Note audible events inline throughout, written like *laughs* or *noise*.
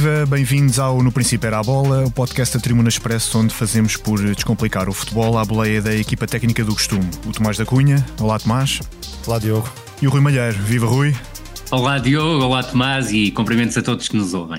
Viva, bem-vindos ao No Princípio Era a Bola, o podcast da Tribuna Expresso, onde fazemos por descomplicar o futebol à boleia da equipa técnica do costume. O Tomás da Cunha, olá Tomás. Olá Diogo. E o Rui Malheiro, viva Rui. Olá Diogo, olá Tomás e cumprimentos a todos que nos ouvem.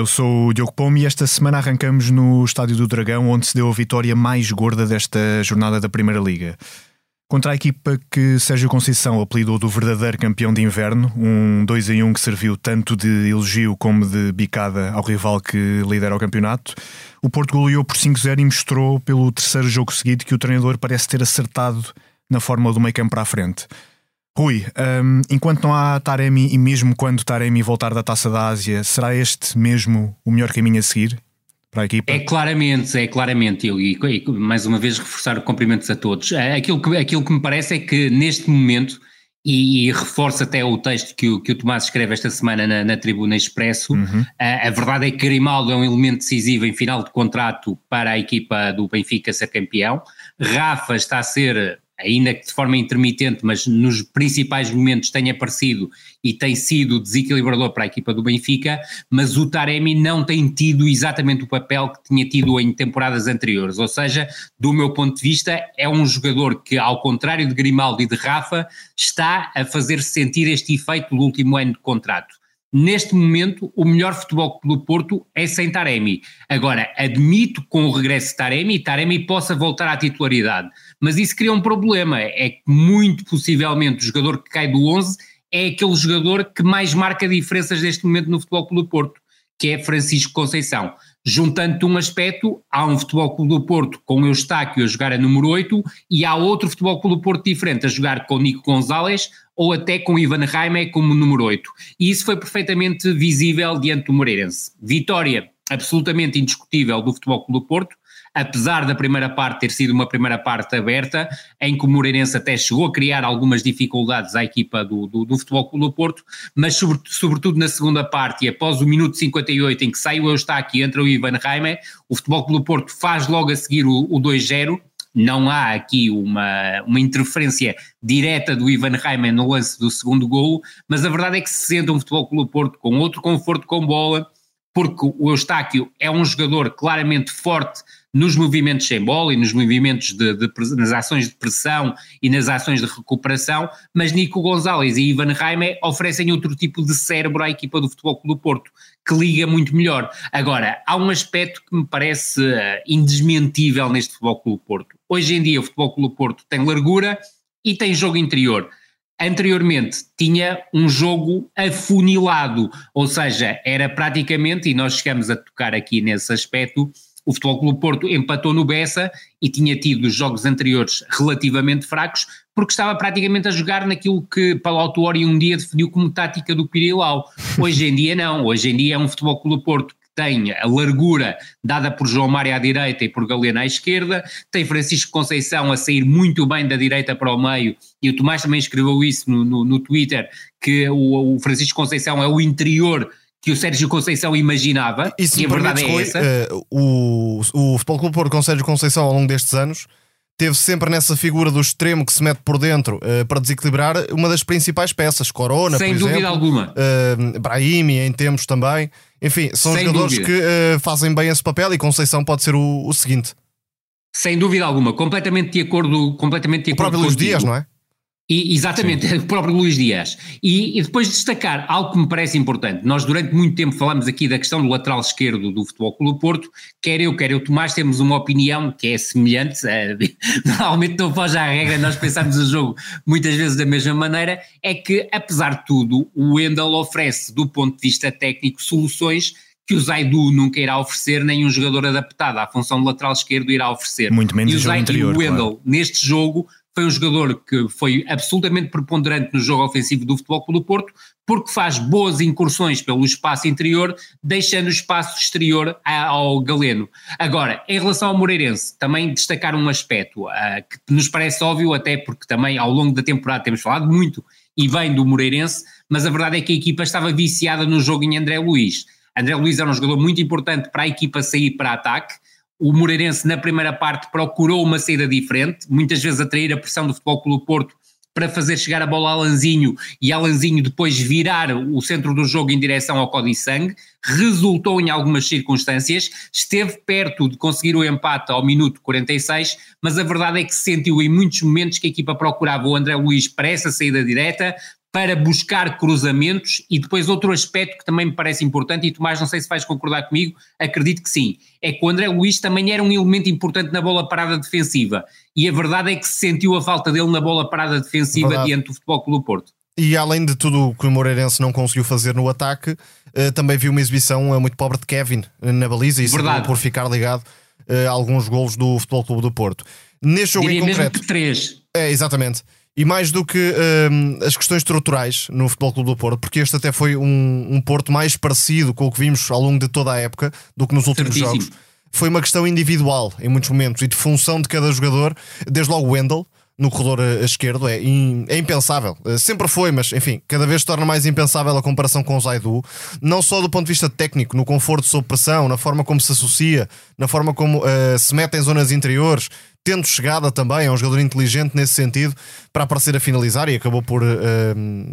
Eu sou o Diogo Pomo e esta semana arrancamos no Estádio do Dragão, onde se deu a vitória mais gorda desta jornada da Primeira Liga. Contra a equipa que Sérgio Conceição apelidou do verdadeiro campeão de inverno, um 2 em 1 que serviu tanto de elogio como de bicada ao rival que lidera o campeonato, o Porto goleou por 5-0 e mostrou pelo terceiro jogo seguido que o treinador parece ter acertado na forma do meio campo para a frente. Rui, um, enquanto não há Taremi e mesmo quando Taremi voltar da Taça da Ásia, será este mesmo o melhor caminho a seguir para a equipa? É claramente, é claramente, eu, e, e mais uma vez reforçar cumprimentos a todos. É, aquilo que, aquilo que me parece é que neste momento, e, e reforça até o texto que o, que o Tomás escreve esta semana na, na Tribuna Expresso, uhum. a, a, verdade é que Grimaldo é um elemento decisivo em final de contrato para a equipa do Benfica ser campeão. Rafa está a ser ainda que de forma intermitente, mas nos principais momentos tem aparecido e tem sido desequilibrador para a equipa do Benfica, mas o Taremi não tem tido exatamente o papel que tinha tido em temporadas anteriores, ou seja, do meu ponto de vista, é um jogador que, ao contrário de Grimaldo e de Rafa, está a fazer sentir este efeito do último ano de contrato. Neste momento, o melhor futebol do Porto é sem Taremi. Agora, admito com o regresso de Taremi, Taremi possa voltar à titularidade, mas isso cria um problema, é que muito possivelmente o jogador que cai do 11 é aquele jogador que mais marca diferenças neste momento no futebol do Porto, que é Francisco Conceição. Juntando um aspecto, há um Futebol Clube do Porto com o Eustáquio a jogar a número 8 e há outro Futebol Clube do Porto diferente a jogar com Nico Gonzalez ou até com Ivan Raime como número 8. E isso foi perfeitamente visível diante do Moreirense. Vitória absolutamente indiscutível do Futebol Clube do Porto, apesar da primeira parte ter sido uma primeira parte aberta, em que o Moreirense até chegou a criar algumas dificuldades à equipa do, do, do Futebol Clube do Porto, mas sobre, sobretudo na segunda parte e após o minuto 58 em que sai o Eustáquio e entra o Ivan Raime, o Futebol Clube do Porto faz logo a seguir o, o 2-0, não há aqui uma, uma interferência direta do Ivan Reimann no lance do segundo golo, mas a verdade é que se sente um Futebol Clube Porto com outro conforto com bola, porque o Eustáquio é um jogador claramente forte nos movimentos sem bola e nos movimentos de, de, nas ações de pressão e nas ações de recuperação, mas Nico Gonzalez e Ivan Raime oferecem outro tipo de cérebro à equipa do Futebol Clube do Porto, que liga muito melhor. Agora, há um aspecto que me parece uh, indesmentível neste Futebol Clube do Porto. Hoje em dia o Futebol Clube do Porto tem largura e tem jogo interior anteriormente tinha um jogo afunilado, ou seja, era praticamente, e nós chegamos a tocar aqui nesse aspecto, o Futebol Clube Porto empatou no Bessa e tinha tido os jogos anteriores relativamente fracos, porque estava praticamente a jogar naquilo que Paulo Autuori um dia definiu como tática do Pirilau. *laughs* Hoje em dia não, hoje em dia é um Futebol Clube Porto que tem a largura dada por João Mário à direita e por Galeno à esquerda, tem Francisco Conceição a sair muito bem da direita para o meio, e o Tomás também escreveu isso no, no, no Twitter, que o, o Francisco Conceição é o interior que o Sérgio Conceição imaginava, e, e a verdade é essa. Uh, o, o Futebol Clube Porto com Sérgio Conceição ao longo destes anos teve sempre nessa figura do extremo que se mete por dentro uh, para desequilibrar uma das principais peças, Corona, Sem dúvida exemplo, alguma. Uh, Brahimi em tempos também. Enfim, são Sem jogadores dúvida. que uh, fazem bem esse papel e Conceição pode ser o, o, seguinte. Sem dúvida alguma, completamente de acordo, completamente de o acordo. O próprio Luís Dias, não é? E, exatamente, Sim. *laughs* o próprio Luís Dias. E, e, depois destacar algo que me parece importante. Nós durante muito tempo falamos aqui da questão do lateral esquerdo do Futebol Clube Porto, quer eu, quer eu Tomás, temos uma opinião que é semelhante, é, *laughs* normalmente não foge à regra, nós pensamos o jogo muitas vezes da mesma maneira, é que apesar de tudo o Wendel oferece do ponto de vista técnico soluções que o Zaidu nunca irá oferecer, nem um jogador adaptado à função de lateral esquerdo irá oferecer. Muito menos e o Zaidu e o Wendel, claro. neste jogo foi um jogador que foi absolutamente preponderante no jogo ofensivo do Futebol Clube do Porto, porque faz boas incursões pelo espaço interior, deixando o espaço exterior ao Galeno. Agora, em relação ao Moreirense, também destacar um aspecto uh, que nos parece óbvio, até porque também ao longo da temporada temos falado muito e bem do Moreirense, mas a verdade é que a equipa estava viciada no jogo em André Luiz. André Luiz era um jogador muito importante para a equipa sair para ataque, o Moreirense, na primeira parte, procurou uma saída diferente, muitas vezes atrair a pressão do Futebol Clube Porto para fazer chegar a bola a Lanzinho e Alanzinho depois virar o centro do jogo em direção ao Código Sangue, resultou em algumas circunstâncias, esteve perto de conseguir o empate ao minuto 46, mas a verdade é que se sentiu em muitos momentos que a equipa procurava o André Luiz para essa saída direta, para buscar cruzamentos e depois outro aspecto que também me parece importante e Tomás não sei se vais concordar comigo, acredito que sim, é que o André Luiz também era um elemento importante na bola parada defensiva e a verdade é que se sentiu a falta dele na bola parada defensiva verdade. diante do Futebol Clube Porto. E além de tudo o que o Moreirense não conseguiu fazer no ataque, eh, também viu uma exibição eh, muito pobre de Kevin eh, na baliza e isso por ficar ligado a alguns golos do Futebol Clube do Porto. Neste jogo Diria em concreto. Mesmo que três. É, exatamente. E mais do que um, as questões estruturais no Futebol Clube do Porto, porque este até foi um, um Porto mais parecido com o que vimos ao longo de toda a época do que nos últimos Certíssimo. jogos. Foi uma questão individual em muitos momentos e de função de cada jogador, desde logo o Wendel, no corredor eh, esquerdo é, é, impensável. Eh, sempre foi, mas enfim, cada vez se torna mais impensável a comparação com o Zaidu, não só do ponto de vista técnico, no conforto sob pressão, na forma como se associa, na forma como uh, se mete em zonas interiores, tendo chegada também, é um jogador inteligente nesse sentido, para aparecer a finalizar e acabou por uh,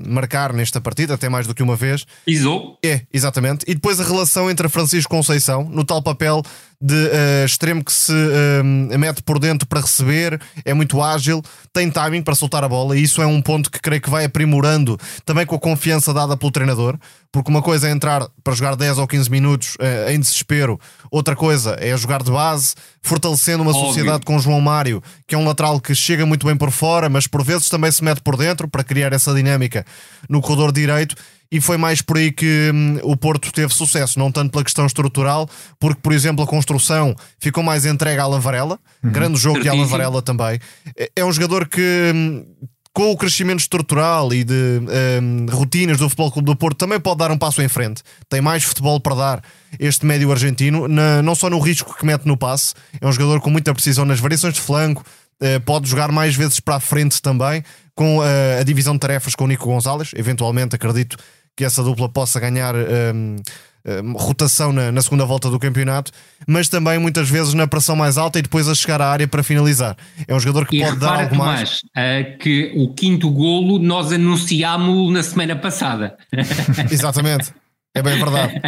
marcar nesta partida, até mais do que uma vez. Isou? É, exatamente. E depois a relação entre Francisco Conceição, no tal papel de uh, extremo que se uh, mete por dentro para receber, é muito ágil, tem timing para soltar a bola, e isso é um ponto que creio que vai aprimorando também com a confiança dada pelo treinador, porque uma coisa é entrar para jogar 10 ou 15 minutos uh, em desespero, outra coisa é jogar de base, fortalecendo uma Óbvio. sociedade com João Mário, que é um lateral que chega muito bem por fora, mas por vezes também se mete por dentro para criar essa dinâmica no corredor direito e foi mais por aí que hum, o Porto teve sucesso, não tanto pela questão estrutural, porque, por exemplo, a construção ficou mais entregue à Lavarela, uhum. grande jogo que a Lavarela também. É, é um jogador que. Hum, com o crescimento estrutural e de hum, rotinas do Futebol Clube do Porto, também pode dar um passo em frente. Tem mais futebol para dar este médio argentino, na, não só no risco que mete no passe, é um jogador com muita precisão nas variações de flanco, uh, pode jogar mais vezes para a frente também, com uh, a divisão de tarefas com o Nico Gonzalez. Eventualmente, acredito que essa dupla possa ganhar um, um, rotação na, na, segunda volta do campeonato, mas também muitas vezes na pressão mais alta e depois a chegar à área para finalizar. É um jogador que e pode dar algo mais. mais uh, que o quinto golo nós anunciámos na semana passada. *laughs* Exatamente, é bem verdade.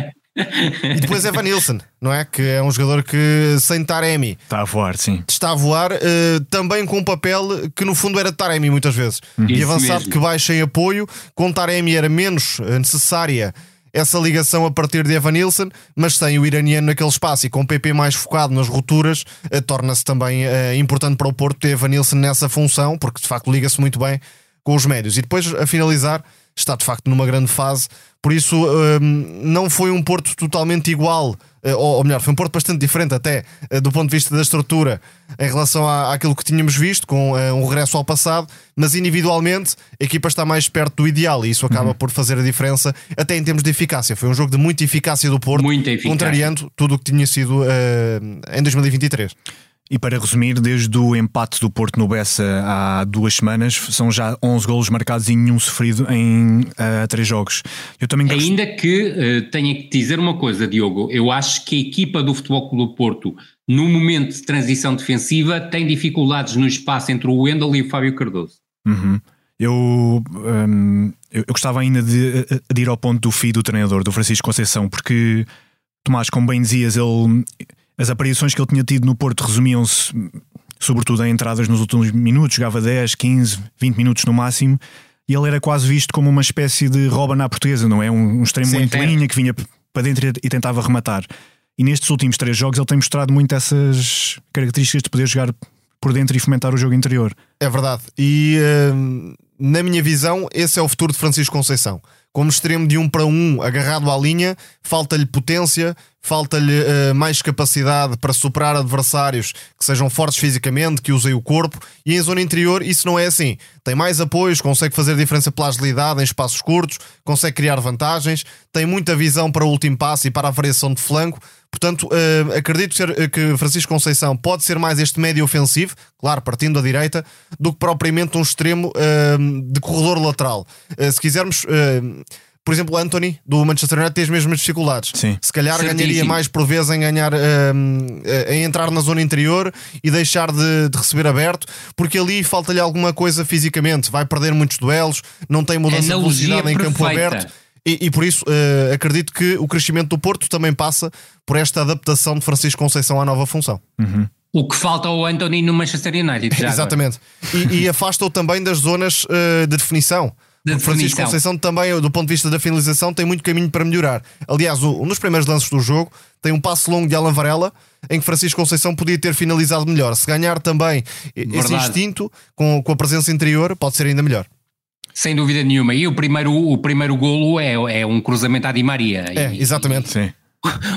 E depois Evan Nilsson, não é? Que é um jogador que sem Taremi está a voar, sim. Está a voar uh, também com um papel que no fundo era Taremi muitas vezes. Uhum. E avançado mesmo. que baixa em apoio, com Taremi era menos eh, necessária essa ligação a partir de Evan Nilsson, mas sem o iraniano naquele espaço e com o PP mais focado nas rupturas, uh, torna-se também uh, importante para o Porto ter Evan Nilsson nessa função, porque de facto liga-se muito bem com os médios. E depois, a finalizar, está de facto numa grande fase, por isso um, não foi um Porto totalmente igual, eh, ou, melhor, foi um Porto bastante diferente até eh, do ponto de vista da estrutura em relação à, àquilo que tínhamos visto, com uh, um regresso ao passado, mas individualmente a equipa está mais perto do ideal e isso acaba uhum. por fazer a diferença, até em termos de eficácia. Foi um jogo de muita eficácia do Porto, contrariando tudo o que tinha sido uh, em 2023. E para resumir, desde o empate do Porto no Bessa há duas semanas, são já 11 golos marcados e nenhum sofrido em uh, três jogos. Eu também Ainda que uh, tenha que dizer uma coisa, Diogo, eu acho que a equipa do Futebol Clube do Porto, no momento de transição defensiva, tem dificuldades no espaço entre o Wendel e o Fábio Cardoso. Uhum. Eu, um, eu, eu, gostava ainda de, de, ir ao ponto do fim do treinador, do Francisco Conceição, porque Tomás, como bem dizias, ele as aparições que ele tinha tido no Porto resumiam-se sobretudo em entradas nos últimos minutos, jogava 10, 15, 20 minutos no máximo, e ele era quase visto como uma espécie de rouba na portuguesa, não é? Um, um extremo Sim, muito linha que vinha para dentro e tentava rematar. E nestes últimos três jogos ele tem mostrado muito essas características de poder jogar por dentro e fomentar o jogo interior. É verdade. E uh, na minha visão, esse é o futuro de Francisco Conceição. Como extremo de um para um, agarrado à linha, falta-lhe potência, falta-lhe uh, mais capacidade para superar adversários que sejam fortes fisicamente, que usem o corpo. E em zona interior, isso não é assim. Tem mais apoios, consegue fazer diferença pela agilidade em espaços curtos, consegue criar vantagens, tem muita visão para o último passo e para a variação de flanco. Portanto, uh, acredito ser, que Francisco Conceição pode ser mais este médio ofensivo, claro, partindo da direita, do que propriamente um extremo uh, de corredor lateral. Uh, se quisermos por exemplo, o Anthony do Manchester United tem as mesmas dificuldades. Sim. Se calhar Certíssimo. ganharia mais por vezes em ganhar em entrar na zona interior e deixar de, de receber aberto, porque ali falta-lhe alguma coisa fisicamente, vai perder muitos duelos, não tem mudança de Analogia velocidade em campo aberto. E, e por isso uh, acredito que o crescimento do Porto também passa por esta adaptação de Francisco Conceição à nova função. O que falta ao Anthony no Manchester United. já. Exatamente. E, e *laughs* afasta-o também das zonas uh, de definição. De Porque Francisco definição. Conceição também, do ponto de vista da finalização, tem muito caminho para melhorar. Aliás, um dos primeiros lances do jogo tem um passo longo de Alan Varela em que Francisco Conceição podia ter finalizado melhor. Se ganhar também esse Verdade. instinto com, com a presença interior, pode ser ainda melhor. Sem dúvida nenhuma. E o primeiro, o primeiro golo é, é um cruzamento à Di Maria. É, E- exatamente. Sim.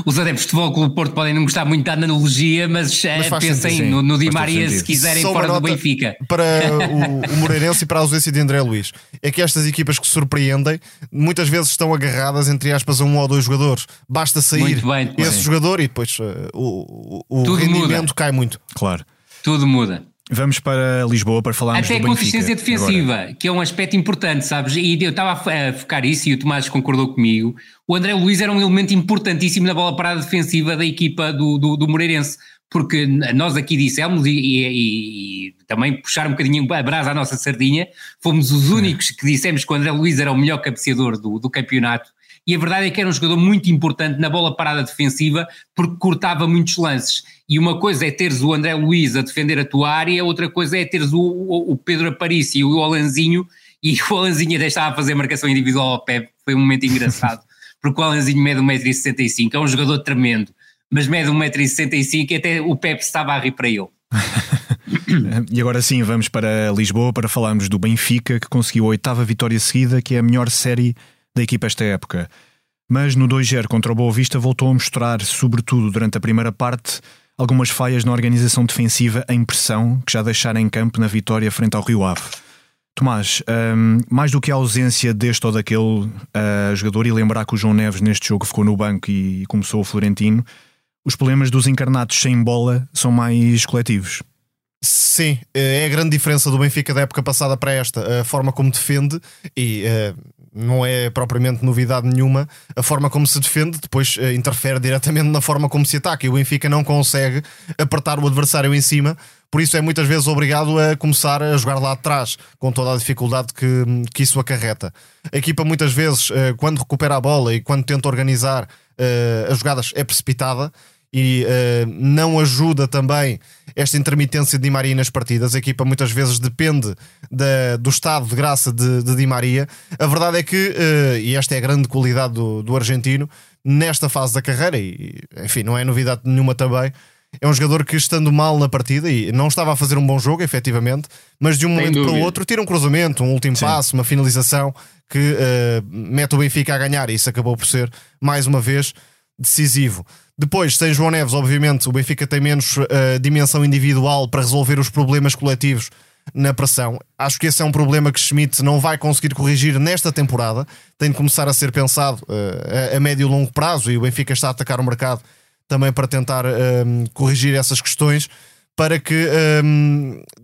Os adeptos de Futebol Clube do Porto podem não gostar muito da analogia, mas, eh, Mas faz pensem sentido, no, no Di Maria se quiserem Só fora do Benfica. Para o, o Moreirense e para a ausência de André Luiz. É que estas equipas que surpreendem muitas vezes estão agarradas, entre aspas, a um ou dois jogadores. Basta sair bem, esse jogador e depois uh, o, o, rendimento muda. cai muito. Claro. Tudo muda. Vamos para Lisboa para falarmos Até a do Benfica. consistência defensiva, agora. que é um aspecto importante, sabes? E eu estava a focar isso e o Tomás concordou comigo. O André Luiz era um elemento importantíssimo na bola parada defensiva da equipa do, do, do Moreirense, porque nós aqui dissemos, e, e- e também puxar um bocadinho a brasa à nossa sardinha, fomos os únicos que dissemos que o André Luiz era o melhor cabeceador do, do campeonato. E a verdade é que era um jogador muito importante na bola parada defensiva porque cortava muitos lances. E uma coisa é teres o André Luiz a defender a tua área, outra coisa é teres o, o, o Pedro Aparício e o Alanzinho, e *laughs* o Alanzinho até estava a fazer marcação individual ao Pepe, foi um momento engraçado, *laughs* porque o Alanzinho mede 1,65m, é um jogador tremendo, mas mede 1,65m e até o Pepe estava a rir para ele. *laughs* E agora sim, vamos para Lisboa para falarmos do Benfica, que conseguiu a oitava vitória seguida, que é a melhor série da equipa esta época. Mas no 2-0 contra o Boa Vista voltou a mostrar, sobretudo durante a primeira parte, algumas falhas na organização defensiva em pressão, que já deixaram em campo na vitória frente ao Rio Ave. Tomás, hum, mais do que a ausência deste ou daquele ah, jogador, e lembrar que o João Neves neste jogo ficou no banco e começou o Florentino, os problemas dos encarnados sem bola são mais coletivos. Sim, é a grande diferença do Benfica da época passada para esta, a forma como defende e eh, não é propriamente novidade nenhuma, a forma como se defende depois eh, interfere diretamente na forma como se ataca e o Benfica não consegue apertar o adversário em cima, por isso é muitas vezes obrigado a começar a jogar lá atrás, com toda a dificuldade que, que isso acarreta. A equipa muitas vezes, eh, quando recupera a bola e quando tenta organizar eh, as jogadas, é precipitada e eh, não ajuda também esta intermitência de Di Maria nas partidas. A equipa muitas vezes depende da- do estado de graça de, de Di Maria. A verdade é que, eh, e esta é a grande qualidade do, do argentino, nesta fase da carreira, e enfim, não é novidade nenhuma também. É um jogador que, estando mal na partida, e não estava a fazer um bom jogo, efetivamente, mas de um momento para o dúvida. outro tira um cruzamento, um último Sim. passo, uma finalização que eh, mete o Benfica a ganhar, e isso acabou por ser, mais uma vez, decisivo. Depois, sem João Neves, obviamente, o Benfica tem menos eh, dimensão individual para resolver os problemas coletivos na pressão. Acho que esse é um problema que Schmidt não vai conseguir corrigir nesta temporada. Tem de começar a ser pensado eh, a, a médio e longo prazo e o Benfica está a atacar o mercado também para tentar eh, corrigir essas questões para que eh,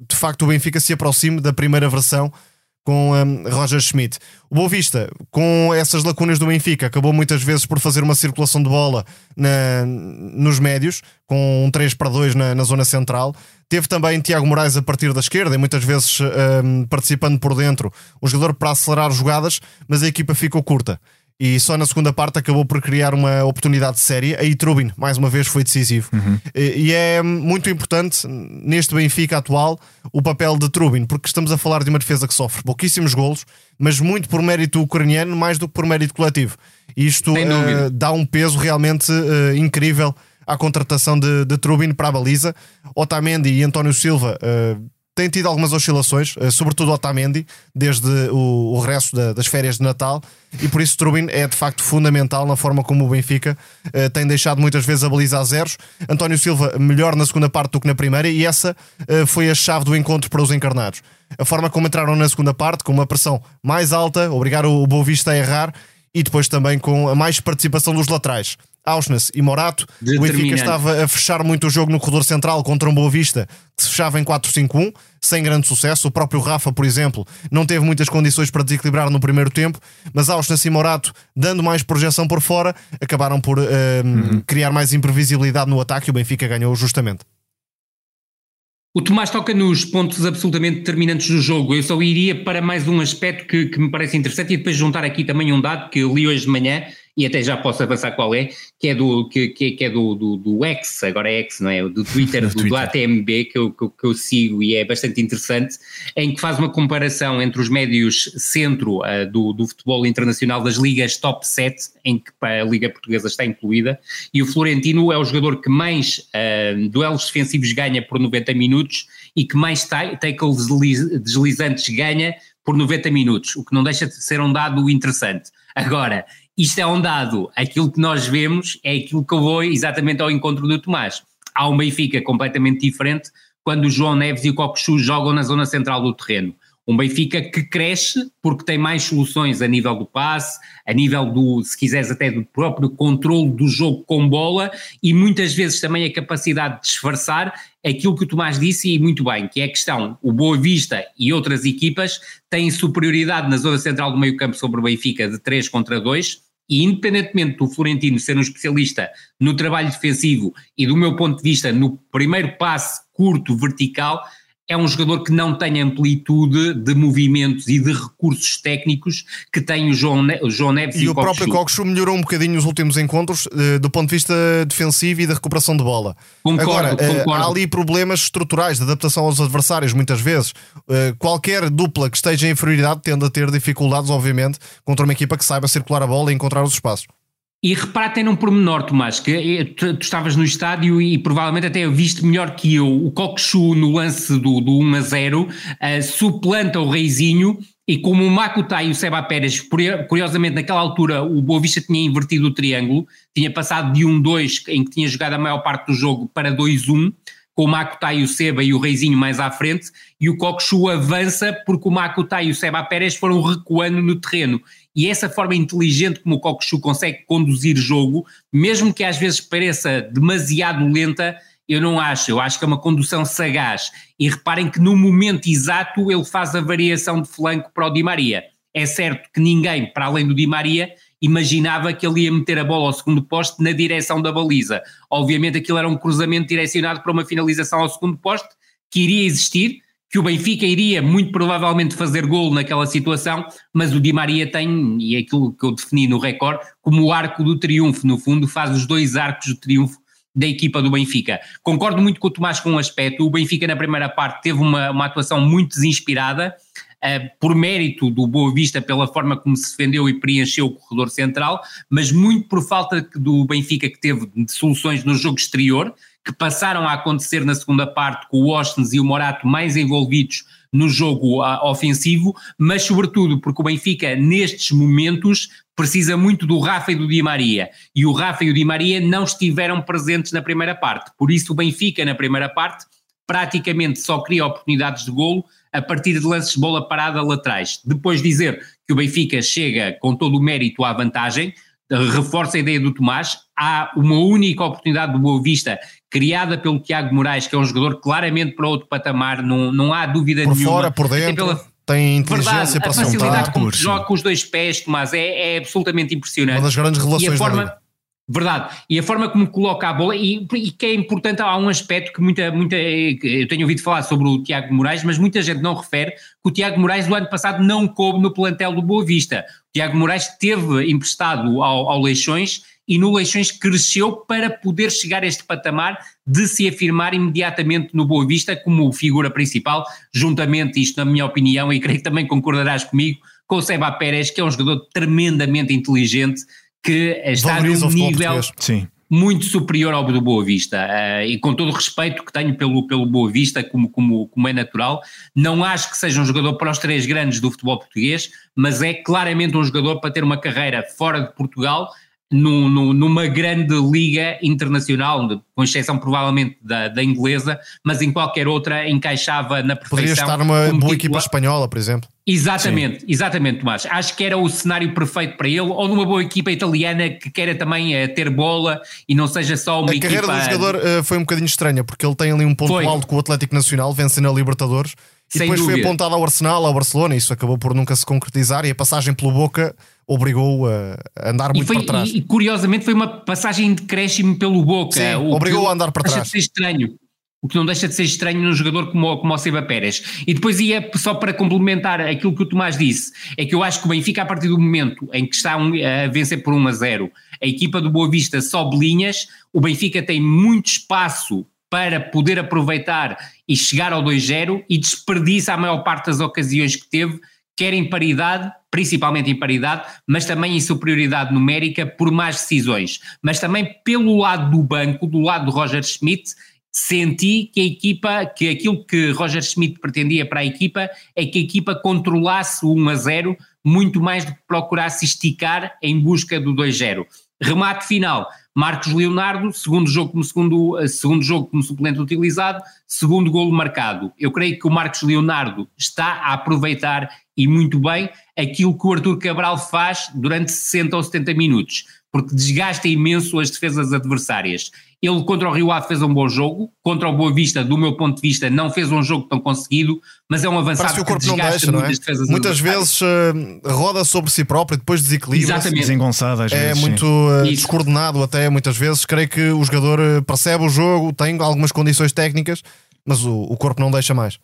de facto o Benfica se aproxime da primeira versão com hum, Roger Schmidt. O Boa Vista, com essas lacunas do Benfica, acabou muitas vezes por fazer uma circulação de bola na- nos médios, com um 3 para 2 na, na zona central. Teve também Tiago Moraes a partir da esquerda e muitas vezes hum, participando por dentro, um jogador para acelerar jogadas, mas a equipa ficou curta. E só na segunda parte acabou por criar uma oportunidade séria. Aí Trubin, mais uma vez, foi decisivo. E, e é muito importante neste Benfica atual o papel de Trubin, porque estamos a falar de uma defesa que sofre pouquíssimos golos, mas muito por mérito ucraniano, mais do que por mérito coletivo. Isto eh, dá um peso realmente eh, incrível à contratação de, de Trubin para a baliza. Otamendi e António Silva. eh, tem tido algumas oscilações, uh, sobretudo Otamendi, desde o, o da, das férias de Natal, e por isso Trubin é de facto fundamental na forma como o Benfica uh, tem deixado muitas vezes a baliza a zeros. António Silva melhor na segunda parte do que na primeira, e essa foi a chave do encontro para os encarnados. A forma como entraram na segunda parte, com uma pressão mais alta, obrigar o Vista a errar e depois também com a mais participação dos laterais. Auschwitz e Morato. O Benfica estava a fechar muito o jogo no corredor central contra um Boa Vista que se fechava em 4-5-1, sem grande sucesso. O próprio Rafa, por exemplo, não teve muitas condições para desequilibrar no primeiro tempo, mas Auschwitz e Morato, dando mais projeção por fora, acabaram por uh, uhum. criar mais imprevisibilidade no ataque e o Benfica ganhou justamente. O Tomás toca nos pontos absolutamente determinantes do jogo. Eu só iria para mais um aspecto que, que me parece interessante e depois juntar aqui também um dado que eu li hoje de manhã e até já posso avançar qual é, que é do, que, que é do, do, do X, agora é X, não é? Do Twitter, *laughs* do, Twitter. do ATMB, que eu, que, que, eu sigo e é bastante interessante, em que faz uma comparação entre os médios centro uh, do, do futebol internacional das ligas top 7, em que a Liga Portuguesa está incluída, e o Florentino é o jogador que mais uh, duelos defensivos ganha por 90 minutos e que mais tackles deslizantes ganha por 90 minutos, o que não deixa de ser um dado interessante. Agora, isto é um dado. Aquilo que nós vemos é aquilo que eu vou exatamente ao encontro do Tomás. Há um Benfica completamente diferente quando o João Neves e o Cocosu jogam na zona central do terreno. Um Benfica que cresce porque tem mais soluções a nível do passe, a nível do, se quiseres, até do próprio controle do jogo com bola e muitas vezes também a capacidade de disfarçar aquilo que o Tomás disse e muito bem, que é a questão, o Boa Vista e outras equipas têm superioridade na zona central do meio campo sobre o Benfica de 3 contra 2, e independentemente do Florentino ser um especialista no trabalho defensivo e do meu ponto de vista no primeiro passe curto vertical, é um jogador que não tem amplitude de movimentos e de recursos técnicos que tem o João, ne o João Neves e, e o, o próprio Coxo melhorou um bocadinho nos últimos encontros uh, do ponto de vista defensivo e da recuperação de bola. Concordo, Agora, concordo. Uh, há ali problemas estruturais de adaptação aos adversários muitas vezes. Uh, qualquer dupla que esteja em inferioridade tende a ter dificuldades, obviamente, contra uma equipa que saiba circular a bola e encontrar os espaços. E repara até num pormenor, Tomás, que eh, tu, tu, estavas no estádio e provavelmente até viste melhor que eu. O Coxu no lance do, do 1 a 0 uh, eh, suplanta o Reizinho e como o Makutai e o Seba Pérez, curiosamente naquela altura o Boa Vista tinha invertido o triângulo, tinha passado de 1-2 em que tinha jogado a maior parte do jogo para 2-1 com o Makutai, o Seba e o Reizinho mais à frente, e o Coxu avança porque o Makutai e o Seba Pérez foram recuando no terreno. E essa forma inteligente como o Coxu consegue conduzir jogo, mesmo que às vezes pareça demasiado lenta, eu não acho, eu acho que é uma condução sagaz. E reparem que no momento exato ele faz a variação de flanco para o Di Maria. É certo que ninguém, para além do Di Maria, imaginava que ele ia meter a bola ao segundo poste na direção da baliza. Obviamente aquilo era um cruzamento direcionado para uma finalização ao segundo poste, que iria existir, que o Benfica iria muito provavelmente fazer gol naquela situação, mas o Di Maria tem, e é aquilo que eu defini no recorde, como o arco do triunfo, no fundo faz os dois arcos do triunfo da equipa do Benfica. Concordo muito com o Tomás com um aspecto, o Benfica na primeira parte teve uma, uma atuação muito desinspirada, uh, por mérito do Boa Vista, pela forma como se defendeu e preencheu o corredor central, mas muito por falta do Benfica que teve de soluções no jogo exterior, que passaram a acontecer na segunda parte com o Austin e o Morato mais envolvidos no jogo uh, ofensivo, mas sobretudo porque o Benfica nestes momentos precisa muito do Rafa e do Di Maria, e o Rafa e o Di Maria não estiveram presentes na primeira parte, por isso o Benfica na primeira parte praticamente só cria oportunidades de golo a partir de lances de bola parada laterais. Depois dizer que o Benfica chega com todo o mérito à vantagem, reforça a ideia do Tomás, há uma única oportunidade do Boa Vista criada pelo Tiago Moraes, que é um jogador claramente para outro patamar, não, não há dúvida por nenhuma. Por fora, por dentro. Pela, tem inteligência verdade, para a facilidade como joga com os dois pés, Tomás, é, é absolutamente impressionante. Uma das grandes relações e a forma, Verdade. E a forma como coloca a bola, e, e, que é importante, há um aspecto que muita, muita. Eu tenho ouvido falar sobre o Tiago Moraes, mas muita gente não refere que o Tiago Moraes do ano passado não coube no plantel do Boa Vista. O Tiago Moraes teve emprestado ao, ao Leixões e no Leixões cresceu para poder chegar a este patamar de se afirmar imediatamente no Boa Vista como figura principal, juntamente, isto na minha opinião, e creio que também concordarás comigo, com o Seba Pérez, que é um jogador tremendamente inteligente que está num nível. Muito superior ao do Boa Vista. Uh, e com todo o respeito que tenho pelo, pelo Boa Vista, como, como, como é natural, não acho que seja um jogador para os três grandes do futebol português, mas é claramente um jogador para ter uma carreira fora de Portugal no, numa grande liga internacional, com exceção provavelmente da, da, inglesa, mas em qualquer outra encaixava na perfeição. Poderia estar numa boa equipa espanhola, por exemplo. Exatamente, Sim. exatamente, Tomás. Acho que era o cenário perfeito para ele, ou numa boa equipa italiana que queira também uh, ter bola e não seja só uma a equipa. A carreira do jogador uh, foi um bocadinho estranha, porque ele tem ali um ponto foi. alto com o Atlético Nacional, vence na Libertadores, e Sem depois dúvida. foi apontado ao Arsenal, ao Barcelona, e isso acabou por nunca se concretizar, e a passagem pelo Boca obrigou a andar muito foi, para trás. E, curiosamente foi uma passagem de crescimo pelo Boca. Sim, obrigou a andar para trás. Ser estranho. O que não deixa de ser estranho num jogador como, como o Seba Pérez. E depois ia, só para complementar aquilo que o Tomás disse, é que eu acho que o Benfica, a partir do momento em que está a vencer por 1 a 0, a equipa do Boa Vista sobe linhas, o Benfica tem muito espaço para poder aproveitar e chegar ao 2-0 e desperdiça a maior parte das ocasiões que teve quer em paridade, principalmente em paridade, mas também em superioridade numérica por mais decisões. Mas também pelo lado do banco, do lado do Roger Schmidt, senti que a equipa, que aquilo que Roger Schmidt pretendia para a equipa é que a equipa controlasse o 1 a 0 muito mais do que procurasse esticar em busca do 2-0. Remate final, Marcos Leonardo, segundo jogo como segundo, segundo jogo como suplente utilizado, segundo golo marcado. Eu creio que o Marcos Leonardo está a aproveitar e muito bem aquilo que o Arthur Cabral faz durante 60 ou 70 minutos, porque desgasta imenso as defesas adversárias. Ele contra o Rio Ave fez um bom jogo, contra o Boa Vista, do meu ponto de vista, não fez um jogo tão conseguido, mas é um avançado que, o corpo que desgasta não deixa, muitas não é? Muitas vezes uh, roda sobre si próprio e depois desequilibra. Exatamente. Desengonçado às é vezes. É muito uh, descoordenado até, muitas vezes. Creio que o jogador uh, percebe o jogo, tem algumas condições técnicas, mas o, o corpo não deixa mais.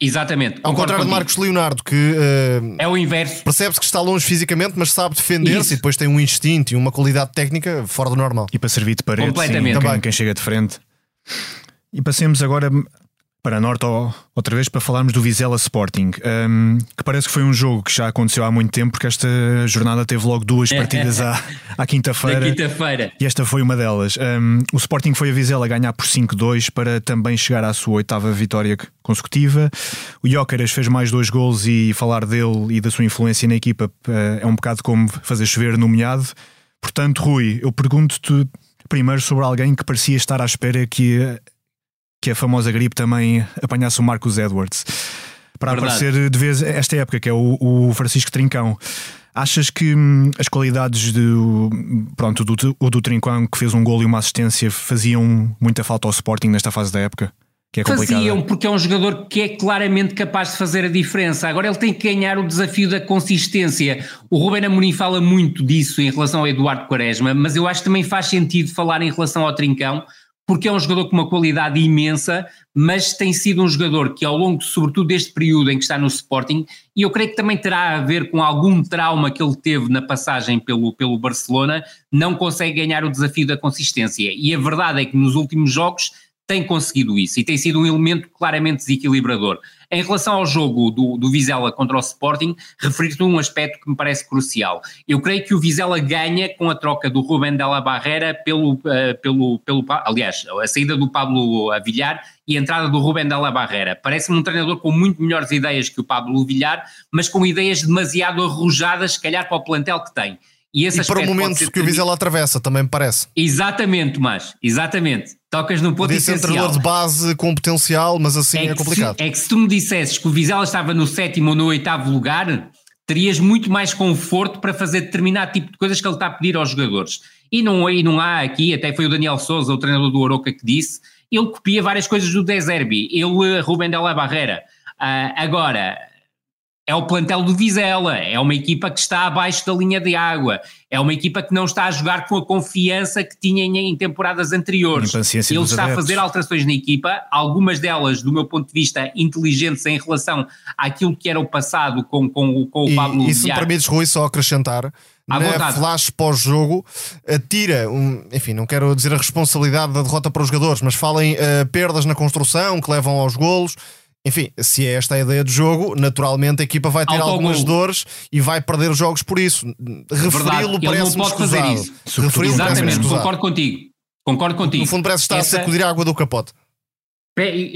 Exatamente. Ao contrário de Marcos Leonardo, que uh, é o inverso. Percebe-se que está longe fisicamente, mas sabe defender-se e depois tem um instinto e uma qualidade técnica fora do normal. E para servir de parede, sim, também quem chega de frente. E passemos agora para Norte outra vez para falarmos do Vizela Sporting, um, que parece que foi um jogo que já aconteceu há muito tempo, porque esta jornada teve logo duas *laughs* partidas à, à quinta-feira. *laughs* quinta-feira. E esta foi uma delas. Um, o Sporting foi a Vizela ganhar por 5-2 para também chegar à sua oitava vitória consecutiva. O Jóqueras fez mais dois gols e falar dele e da sua influência na equipa é um bocado como fazer chover no molhado. Portanto, Rui, eu pergunto-te primeiro sobre alguém que parecia estar à espera que que a famosa gripe também apanhasse o Marcos Edwards para Verdade. aparecer de vez esta época, que é o, o Francisco Trincão. Achas que hum, as qualidades de, pronto, do, do Trincão, que fez um gol e uma assistência, faziam muita falta ao Sporting nesta fase da época? Que é Faziam, porque é um jogador que é claramente capaz de fazer a diferença. Agora ele tem que ganhar o desafio da consistência. O Ruben Amorim fala muito disso em relação ao Eduardo Quaresma, mas eu acho que também faz sentido falar em relação ao Trincão, porque é um jogador com uma qualidade imensa, mas tem sido um jogador que ao longo, sobretudo deste período em que está no Sporting, e eu creio que também terá a ver com algum trauma que ele teve na passagem pelo, pelo Barcelona, não consegue ganhar o desafio da consistência. E a verdade é que nos últimos jogos tem conseguido isso e tem sido um elemento claramente desequilibrador. Em relação ao jogo do, do Vizela contra o Sporting, referir-te um aspecto que me parece crucial. Eu creio que o Vizela ganha com a troca do Rubén Della Barrera pelo, uh, pelo, pelo, aliás, a saída do Pablo Avillar e a entrada do Rubén Della Barrera. Parece-me um treinador com muito melhores ideias que o Pablo Villar, mas com ideias demasiado arrojadas, se calhar, para o plantel que tem. E, esse e para o momento que o Vizela atravessa, também me parece. Exatamente, Tomás, exatamente. Tocas num ponto Podia ser treinador de base com potencial, mas assim é, é complicado. Se, é que se tu me dissesses que o Vizela estava no sétimo ou no oitavo lugar, terias muito mais conforto para fazer determinado tipo de coisas que ele está a pedir aos jogadores. E não, e não há aqui, até foi o Daniel Souza, o treinador do Oroca, que disse, ele copia várias coisas do Deserbi, ele, Rubem Della Barreira. Uh, agora, é o plantel do Vizela, é uma equipa que está abaixo da linha de água, é uma equipa que não está a jogar com a confiança que tinha em, temporadas anteriores. Ele está a fazer alterações na equipa, algumas delas, do meu ponto de vista, inteligentes em relação àquilo que era o passado com, com, com o Pablo E, e se me permites, Rui, só acrescentar, à na vontade. flash pós-jogo, tira, um, enfim, não quero dizer a responsabilidade da derrota para os jogadores, mas falem uh, perdas na construção que levam aos golos enfim, se é esta a ideia do jogo, naturalmente a equipa vai ter Autogol. algumas dores e vai perder os jogos por isso. Referi-lo parece-me escusado. Referi-lo Exatamente, concordo contigo. Concordo contigo. No fundo, parece estar Essa... a sacudir a água do capote.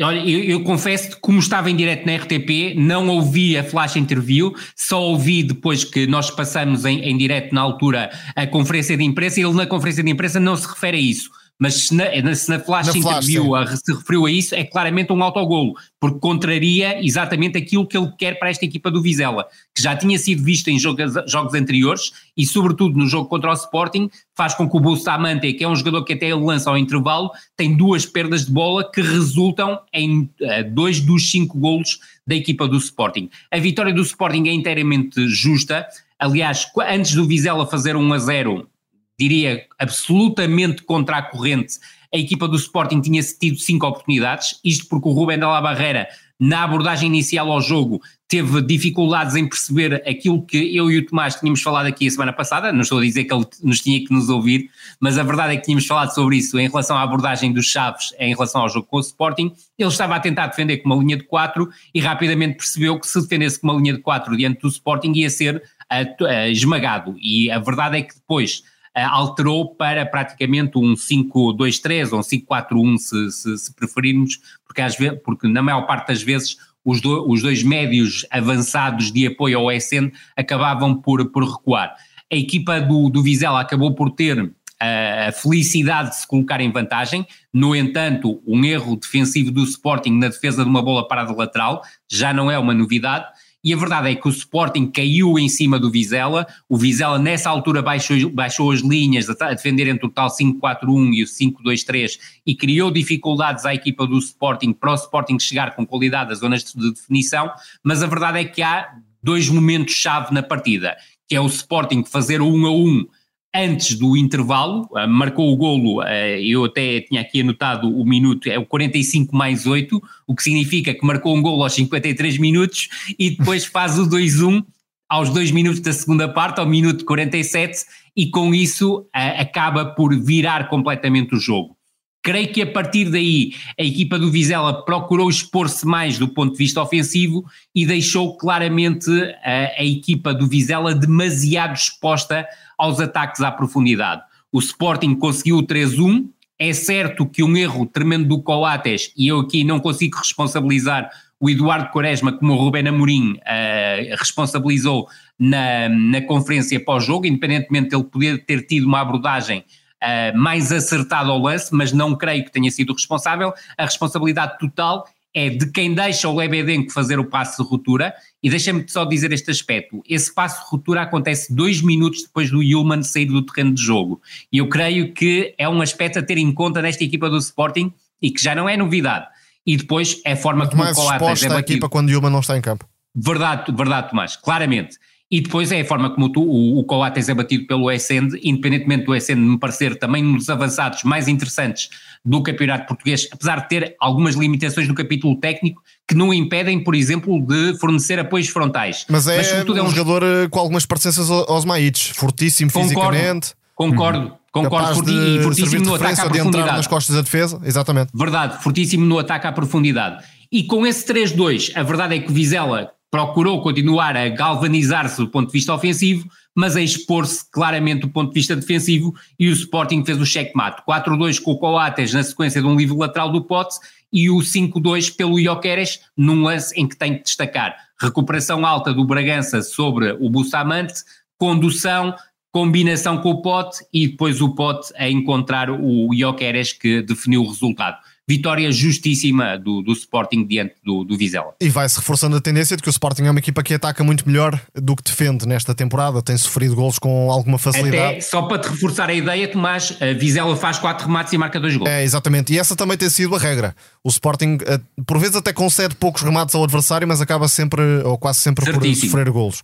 Olha, eu, eu confesso que, como estava em direto na RTP, não ouvi a flash interview, só ouvi depois que nós passamos em, em direto na altura a conferência de imprensa e ele na conferência de imprensa não se refere a isso mas se na, se na flash na interview flash, se referiu a isso, é claramente um autogolo, porque contraria exatamente aquilo que ele quer para esta equipa do Vizela, que já tinha sido visto em jogos, jogos anteriores e, sobretudo, no jogo contra o Sporting, faz com que o Bustamante, que é um jogador que até ele lança ao intervalo, tem duas perdas de bola que resultam em uh, dois dos cinco golos da equipa do Sporting. A vitória do Sporting é inteiramente justa. Aliás, antes do Vizela fazer 1 a 0, diria, absolutamente contra a corrente, a equipa do Sporting tinha tido cinco oportunidades, isto porque o Rubén de la Barreira, na abordagem inicial ao jogo, teve dificuldades em perceber aquilo que eu e o Tomás tínhamos falado aqui a semana passada, não estou a dizer que ele nos tinha que nos ouvir, mas a verdade é que tínhamos falado sobre isso em relação à abordagem dos Chaves em relação ao jogo com o Sporting, ele estava a tentar defender com uma linha de 4 e rapidamente percebeu que se defendesse com uma linha de 4 diante do Sporting ia ser uh, uh, esmagado, e a verdade é que depois alterou para praticamente um 5-2-3 ou um 5-4-1 se, se, se, preferirmos, porque, às vezes, porque na maior parte das vezes os, do, os dois médios avançados de apoio ao SN acabavam por, por recuar. A equipa do, do Vizela acabou por ter a felicidade de se colocar em vantagem. No entanto, um erro defensivo do Sporting na defesa de uma bola parada lateral já não é uma novidade e a verdade é que o Sporting caiu em cima do Vizela, o Vizela nessa altura baixou, baixou as linhas a defender entre o tal 5-4-1 e o 5-2-3 e criou dificuldades à equipa do Sporting para o Sporting chegar com qualidade às zonas de definição, mas a verdade é que há dois momentos-chave na partida, que é o Sporting fazer o 1 a 1 antes do intervalo, uh, marcou o golo, uh, eu até tinha aqui anotado o minuto, é o 45 mais 8, o que significa que marcou um golo aos 53 minutos e depois faz o 2-1 aos 2 minutos da segunda parte, ao minuto 47, e com isso uh, acaba por virar completamente o jogo. Creio que a partir daí a equipa do Vizela procurou expor-se mais do ponto de vista ofensivo e deixou claramente a, a equipa do Vizela demasiado exposta aos ataques à profundidade. O Sporting conseguiu o 3-1. É certo que um erro tremendo do Coates, e eu aqui não consigo responsabilizar o Eduardo Quaresma, como o Rubén Amorim uh, responsabilizou na, na conferência pós-jogo, independentemente de ele poder ter tido uma abordagem uh, mais acertada ao lance, mas não creio que tenha sido responsável. A responsabilidade total é de quem deixa o Lebedenko fazer o passo de ruptura, e deixa-me só dizer este aspecto, esse passo de ruptura acontece dois minutos depois do Yulman sair do terreno de jogo, e eu creio que é um aspecto a ter em conta nesta equipa do Sporting, e que já não é novidade, e depois é a forma como o Coates é batido. a equipa quando Yulman não está em campo. Verdade, verdade Tomás, claramente. E depois é a forma como tu, o, o Coates é batido pelo Essend, independentemente do Essend me parecer também um dos avançados mais interessantes do campeonato português, apesar de ter algumas limitações no capítulo técnico que não impedem, por exemplo, de fornecer apoios frontais. Mas é, Mas, um, é um jogador eh, com algumas parecenças aos Maites, fortíssimo concordo, fisicamente. Concordo, concordo, forti e fortíssimo no ataque à profundidade. De nas costas da defesa, exatamente. Verdade, fortíssimo no ataque à profundidade. E com esse 3-2, a verdade é que Vizela procurou continuar a galvanizar-se do ponto de vista ofensivo, mas a expor-se claramente do ponto de vista defensivo e o Sporting fez o checkmate. 4-2 com o Coates na sequência de um livro lateral do Pote e o 5-2 pelo Ioqueres num lance em que tem que destacar recuperação alta do Bragança sobre o Bustamante, condução, combinação com o Pote e depois o Pote a encontrar o Ioqueres que definiu o resultado vitória justíssima do, do Sporting diante do, do Vizela. E vai-se reforçando a tendência de que o Sporting é uma equipa que ataca muito melhor do que defende nesta temporada, tem sofrido gols com alguma facilidade. Até, só para te reforçar a ideia, Tomás, a Vizela faz quatro remates e marca dois gols. É, exatamente, e essa também tem sido a regra. O Sporting, eh, por vezes, até concede poucos remates ao adversário, mas acaba sempre, ou quase sempre, Certíssimo. por sofrer gols.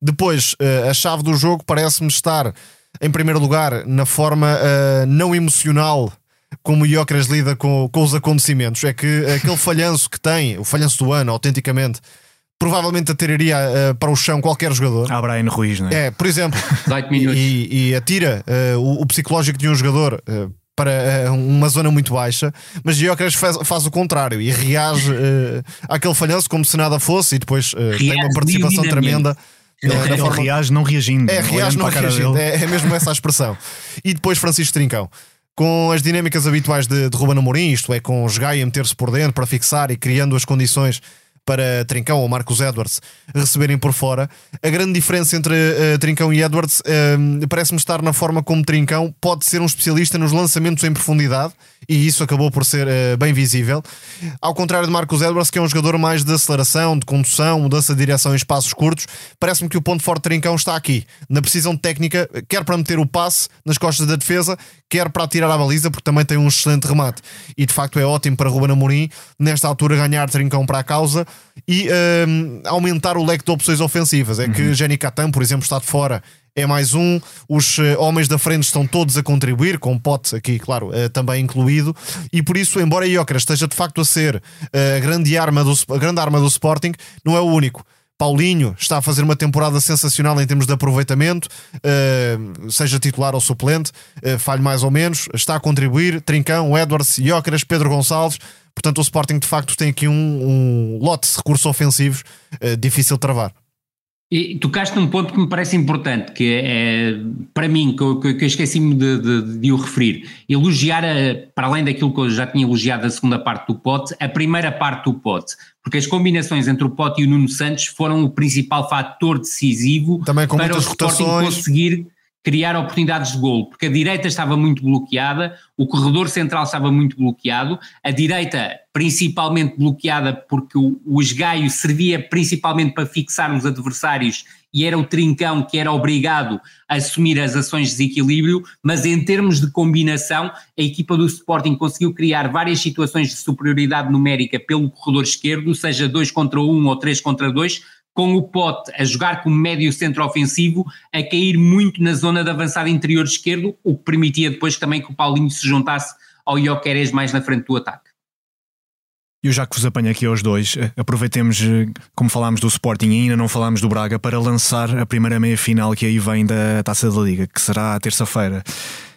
Depois, eh, a chave do jogo parece-me estar, em primeiro lugar, na forma uh, não emocional como o Iocres lida com, com os acontecimentos. É que aquele falhanço que tem, o falhanço do ano, autenticamente, provavelmente atiraria uh, para o chão qualquer jogador. Ah, Brian Ruiz, não é? É, por exemplo, *laughs* e, e, atira uh, o, o, psicológico de um jogador. Uh, para uma zona muito baixa, mas Gyökeres faz, faz o contrário e reage àquele falhanço como se nada fosse e depois tem uma participação tremenda. Ele, ele forma... reage não reagindo. É, reage não reagindo, é, é mesmo essa a expressão. E depois Francisco Trincão com as dinâmicas habituais de, de Ruben Amorim, isto é, com os Gaia meter-se por dentro para fixar e criando as condições para Trincão ou Marcos Edwards receberem por fora. A grande diferença entre uh, Trincão e Edwards uh, parece-me estar na forma como Trincão pode ser um especialista nos lançamentos em profundidade e isso acabou por ser uh, bem visível. Ao contrário de Marcos Edwards, que é um jogador mais de aceleração, de condução, mudança de direção em espaços curtos, parece-me que o ponto forte de Trincão está aqui, na precisão técnica, quer para meter o passe nas costas da defesa, quer para atirar a baliza, porque também tem um excelente remate. E de facto é ótimo para Ruben Amorim, nesta altura, ganhar Trincão para a causa e uh, aumentar o leque de opções ofensivas. É uhum. que Jenny Catan, por exemplo, está de fora. É mais um, os uh, homens da frente estão todos a contribuir, com Pote aqui, claro, uh, também incluído, e por isso, embora Iocra esteja de facto a ser eh, a, grande arma do, a grande arma do Sporting, não é o único. Paulinho está a fazer uma temporada sensacional em termos de aproveitamento, uh, seja titular ou suplente, uh, falho mais ou menos, está a contribuir. Trincão, Edwards, Iócaras, Pedro Gonçalves. Portanto, o Sporting de facto tem aqui um, um lote de recursos ofensivos uh, difícil de travar. E tocaste num ponto que me parece importante, que é, é para mim, que eu, eu esqueci-me de, de, de, o referir, elogiar, a, para além daquilo que eu já tinha elogiado a segunda parte do pote, a primeira parte do pote, porque as combinações entre o pote e o Nuno Santos foram o principal fator decisivo para o Sporting conseguir criar oportunidades de golo, porque a direita estava muito bloqueada, o corredor central estava muito bloqueado, a direita principalmente bloqueada porque o, o esgaio servia principalmente para fixar os adversários e era o trincão que era obrigado a assumir as ações de desequilíbrio, mas em termos de combinação, a equipa do Sporting conseguiu criar várias situações de superioridade numérica pelo corredor esquerdo, seja 2 contra 1 um, ou 3 contra 2, com o Pote a jogar como médio centro ofensivo, a cair muito na zona de avançada interior esquerdo, o que permitia depois também que o Paulinho se juntasse ao Ioqueres mais na frente do ataque. Eu já que vos apanho aqui aos dois, eh, aproveitemos, eh, como falámos do Sporting e ainda não falámos do Braga, para lançar a primeira meia final que aí vem da Taça da Liga, que será terça-feira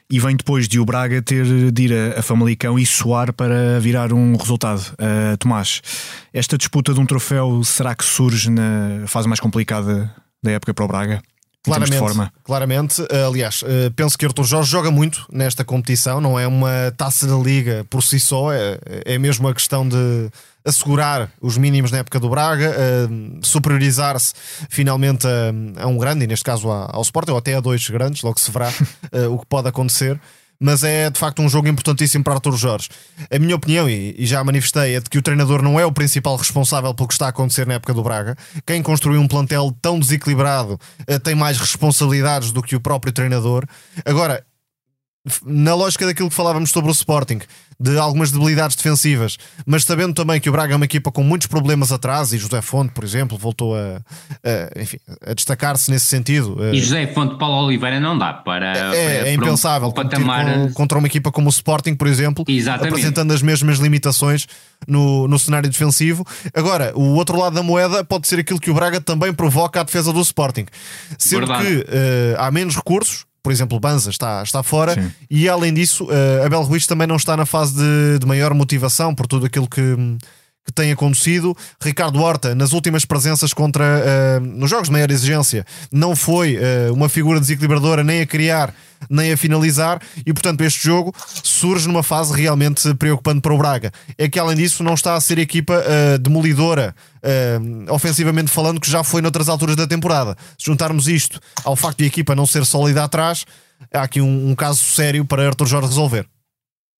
e vem depois de o Braga ter de ir a, a Famalicão e soar para virar um resultado. Uh, Tomás, esta disputa de um troféu será que surge na fase mais complicada da época para o Braga? Claramente, claramente. Uh, aliás, uh, penso que Arthur Jorge joga muito nesta competição, não é uma taça da liga por si só, é, é mesmo a questão de assegurar os mínimos na época do Braga, uh, superiorizar-se finalmente a, a, um grande, e neste caso ao Sporting, ou até a dois grandes, logo se verá uh, *laughs* o que pode acontecer. Mas é de facto um jogo importantíssimo para Artur Jorge. A minha opinião, e, e já manifestei, é de que o treinador não é o principal responsável pelo que está a acontecer na época do Braga. Quem construiu um plantel tão desequilibrado uh, tem mais responsabilidades do que o próprio treinador. Agora, na lógica daquilo que falávamos sobre o Sporting, de algumas debilidades defensivas, mas sabendo também que o Braga é uma equipa com muitos problemas atrás, e José Fonte, por exemplo, voltou a, a, enfim, a destacar-se nesse sentido. E José Fonte, Paulo Oliveira não dá para. É, para, é impensável um patamar... com, contra uma equipa como o Sporting, por exemplo, Exatamente. apresentando as mesmas limitações no, no cenário defensivo. Agora, o outro lado da moeda pode ser aquilo que o Braga também provoca à defesa do Sporting, sendo Verdade. que uh, há menos recursos por exemplo, Banza está, está fora, Sim. e além disso, uh, Abel Ruiz também não está na fase de, de maior motivação por tudo aquilo que, que tem acontecido. Ricardo Horta, nas últimas presenças contra uh, nos jogos de maior exigência, não foi uh, uma figura desequilibradora nem a criar nem a finalizar, e portanto este jogo surge numa fase realmente preocupante para o Braga. É que além disso não está a ser equipa uh, demolidora, uh, ofensivamente falando, que já foi noutras alturas da temporada. Se juntarmos isto ao facto de a equipa não ser sólida atrás, há aqui um, um caso sério para Arthur Jorge resolver.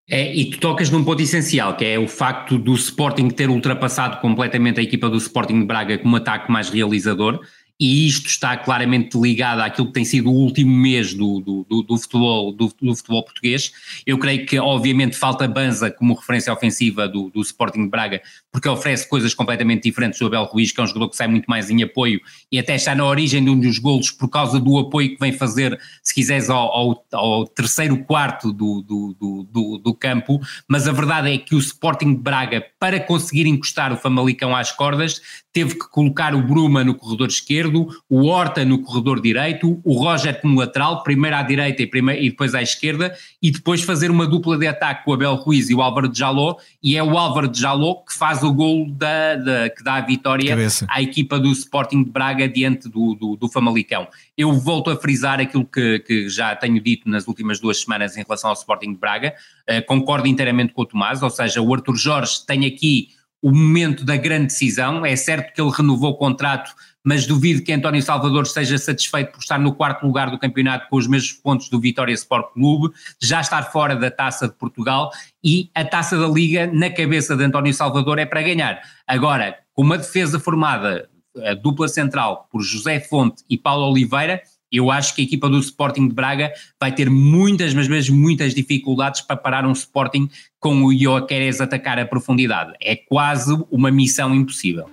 É, e tu tocas num ponto essencial, que é o facto do Sporting ter ultrapassado completamente a equipa do Sporting de Braga com um ataque mais realizador e isto está claramente ligado àquilo que tem sido o último mês do, do, do, do futebol, do, futebol português. Eu creio que, obviamente, falta Banza como referência ofensiva do, Sporting de Braga, porque oferece coisas completamente diferentes do Abel Ruiz, que é um jogador que sai muito mais em apoio e até está na origem de um dos golos por causa do apoio que vem fazer, se quiseres, ao, ao, ao terceiro quarto do campo. Mas a verdade é que o Sporting de Braga, para conseguir encostar o Famalicão às cordas, teve que colocar o Bruma no corredor esquerdo esquerdo, o Horta no corredor direito, o Roger como lateral, primeiro à direita e, primeiro, e depois à esquerda, e depois fazer uma dupla de ataque com o Abel Ruiz e o Álvaro de Jaló, e é o Álvaro de Jaló que faz o gol da, da que dá a vitória Cabeça. à equipa do Sporting de Braga diante do, do, do Famalicão. Eu volto a frisar aquilo que, que já tenho dito nas últimas duas semanas em relação ao Sporting de Braga, Uh, concordo inteiramente com o Tomás, ou seja, o Arthur Jorge tem aqui o momento da grande decisão. É certo que ele renovou o contrato, mas duvido que António Salvador esteja satisfeito por estar no quarto lugar do campeonato com os mesmos pontos do Vitória Sport Clube, já estar fora da taça de Portugal e a taça da Liga na cabeça de António Salvador é para ganhar. Agora, com uma defesa formada, a dupla central, por José Fonte e Paulo Oliveira eu acho que a equipa do Sporting de Braga vai ter muitas, mas mesmo muitas dificuldades para parar um Sporting com o Ioqueres atacar a profundidade. É quase uma missão impossível.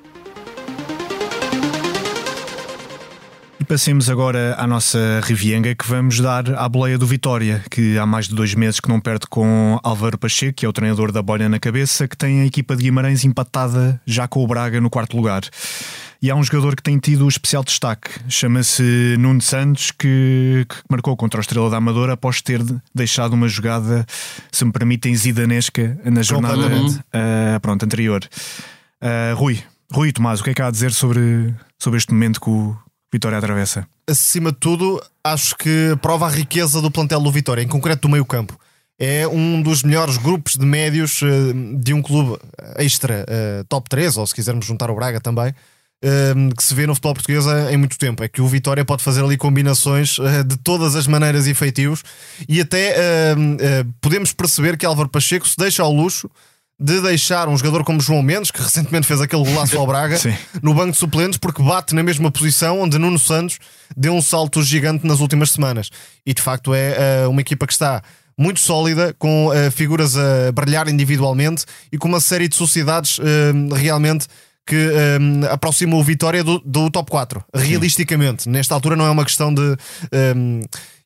Passemos agora à nossa Rivienga que vamos dar à boleia do Vitória, que há mais de dois meses que não perde com Álvaro Pacheco, que é o treinador da bolha na cabeça, que tem a equipa de Guimarães empatada já com o Braga no quarto lugar. E há um jogador que tem tido especial destaque, chama-se Nuno Santos, que, que, marcou contra o Estrela da Amadora após ter deixado uma jogada, se me permitem, zidanesca na jornada uh, pronto, anterior. Uh, Rui, Rui Tomás, o que é que há a dizer sobre, sobre este momento que o Vitória atravessa? Acima de tudo, acho que prova a riqueza do plantel do Vitória, em concreto do meio campo é um dos melhores grupos de médios de um clube extra top 3, ou se quisermos juntar o Braga também, Ehm, que se vê no futebol português em muito tempo. É que o Vitória pode fazer ali combinações eh, de todas as maneiras e feitios e até eh, podemos perceber que Álvaro Pacheco se deixa ao luxo de deixar um jogador como João Mendes, que recentemente fez aquele golaço ao Braga, *laughs* Sim. no banco de suplentes, porque bate na mesma posição onde Nuno Santos deu um salto gigante nas últimas semanas. E de facto é uh, uma equipa que está muito sólida, com uh, figuras a brilhar individualmente e com uma série de sociedades uh, realmente que um, aproxima o Vitória do, do top 4. Realisticamente, Sim. nesta altura não é uma questão de um,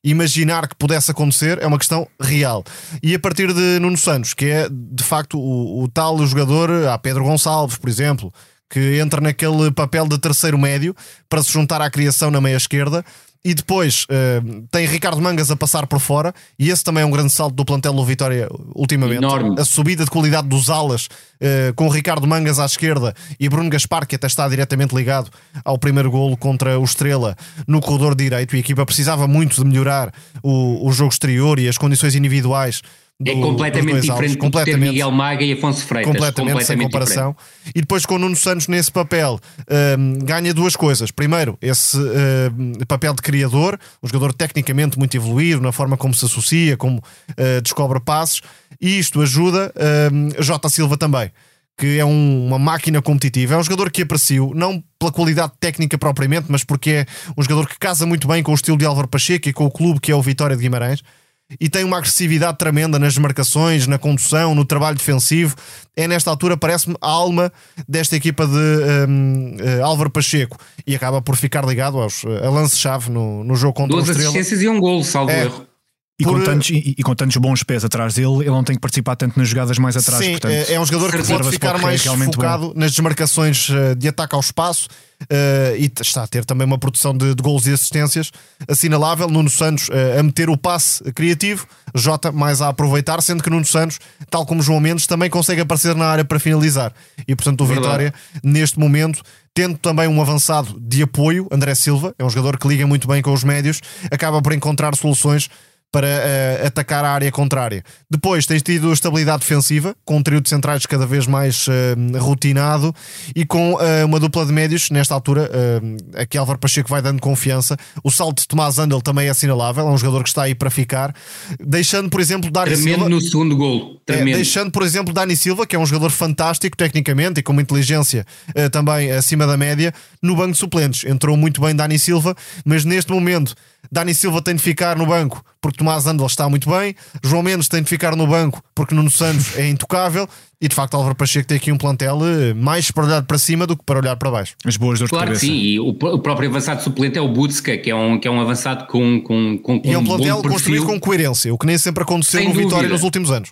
imaginar que pudesse acontecer, é uma questão real. E a partir de Nuno Santos, que é de facto o, o tal jogador, há Pedro Gonçalves, por exemplo, que entra naquele papel de terceiro médio para se juntar à criação na meia esquerda e depois uh, tem Ricardo Mangas a passar por fora, e esse também é um grande salto do plantel do Vitória ultimamente. Enorme. A subida de qualidade dos alas uh, com Ricardo Mangas à esquerda e Bruno Gaspar, que até está diretamente ligado ao primeiro golo contra o Estrela no corredor direito. E a equipa precisava muito de melhorar o, o jogo exterior e as condições individuais do, é completamente diferente do completamente, ter Miguel Maga e Afonso Freitas. Completamente, completamente sem comparação. Diferente. E depois com o Nuno Santos nesse papel um, ganha duas coisas. Primeiro, esse um, papel de criador, um jogador tecnicamente muito evoluído na forma como se associa, como uh, descobre passos, e isto ajuda um, Jota Silva também. Que é um, uma máquina competitiva, é um jogador que aprecio, não pela qualidade técnica propriamente, mas porque é um jogador que casa muito bem com o estilo de Álvaro Pacheco e com o clube que é o Vitória de Guimarães e tem uma agressividade tremenda nas marcações, na condução, no trabalho defensivo. É nesta altura, parece-me, a alma desta equipa de um, uh, eh, Álvaro Pacheco e acaba por ficar ligado aos, a lance-chave no, no jogo contra Duas o Estrela. assistências e um gol, salvo é, erro. E, por... com tantos, e, e, com tantos bons pés atrás dele, ele não tem que participar tanto nas jogadas mais atrás. Sim, portanto, é, é um jogador que pode ficar mais focado bom. nas desmarcações eh, de ataque ao espaço uh, e está a ter também uma produção de, de gols e assistências assinalável. Nuno Santos uh, a meter o passe criativo, Jota mais a aproveitar, sendo que Nuno Santos, tal como João Mendes, também consegue aparecer na área para finalizar. E portanto, o Vitória, neste momento, tendo também um avançado de apoio, André Silva, é um jogador que liga muito bem com os médios, acaba por encontrar soluções para uh, atacar a área contrária. Depois tens tido estabilidade defensiva, com um trio de centrais cada vez mais uh, rotinado e com uh, uma dupla de médios, nesta altura, uh, aqui Álvaro Pacheco vai dando confiança. O salto de Tomás Andel também é assinalável, é um jogador que está aí para ficar, deixando, por exemplo, Dani Tremendo Silva. no segundo gol. É, deixando, por exemplo, Dani Silva, que é um jogador fantástico tecnicamente e com uma inteligência também acima da média, no banco de suplentes. Entrou muito bem Dani Silva, mas neste momento Dani Silva tem de ficar no banco porque Tomás Andel está muito bem, João Mendes tem de ficar no banco porque Nuno Santos é intocável e de facto Álvaro Pacheco tem aqui um plantel eh, mais para olhar para cima do que para olhar para baixo. As boas dores claro de cabeça. sim, e o, o, próprio avançado suplente é o Butska, que é um, que é um avançado com, com, com, com E é um plantel construído com coerência, o que nem sempre aconteceu Sem no dúvida. Vitória nos últimos anos.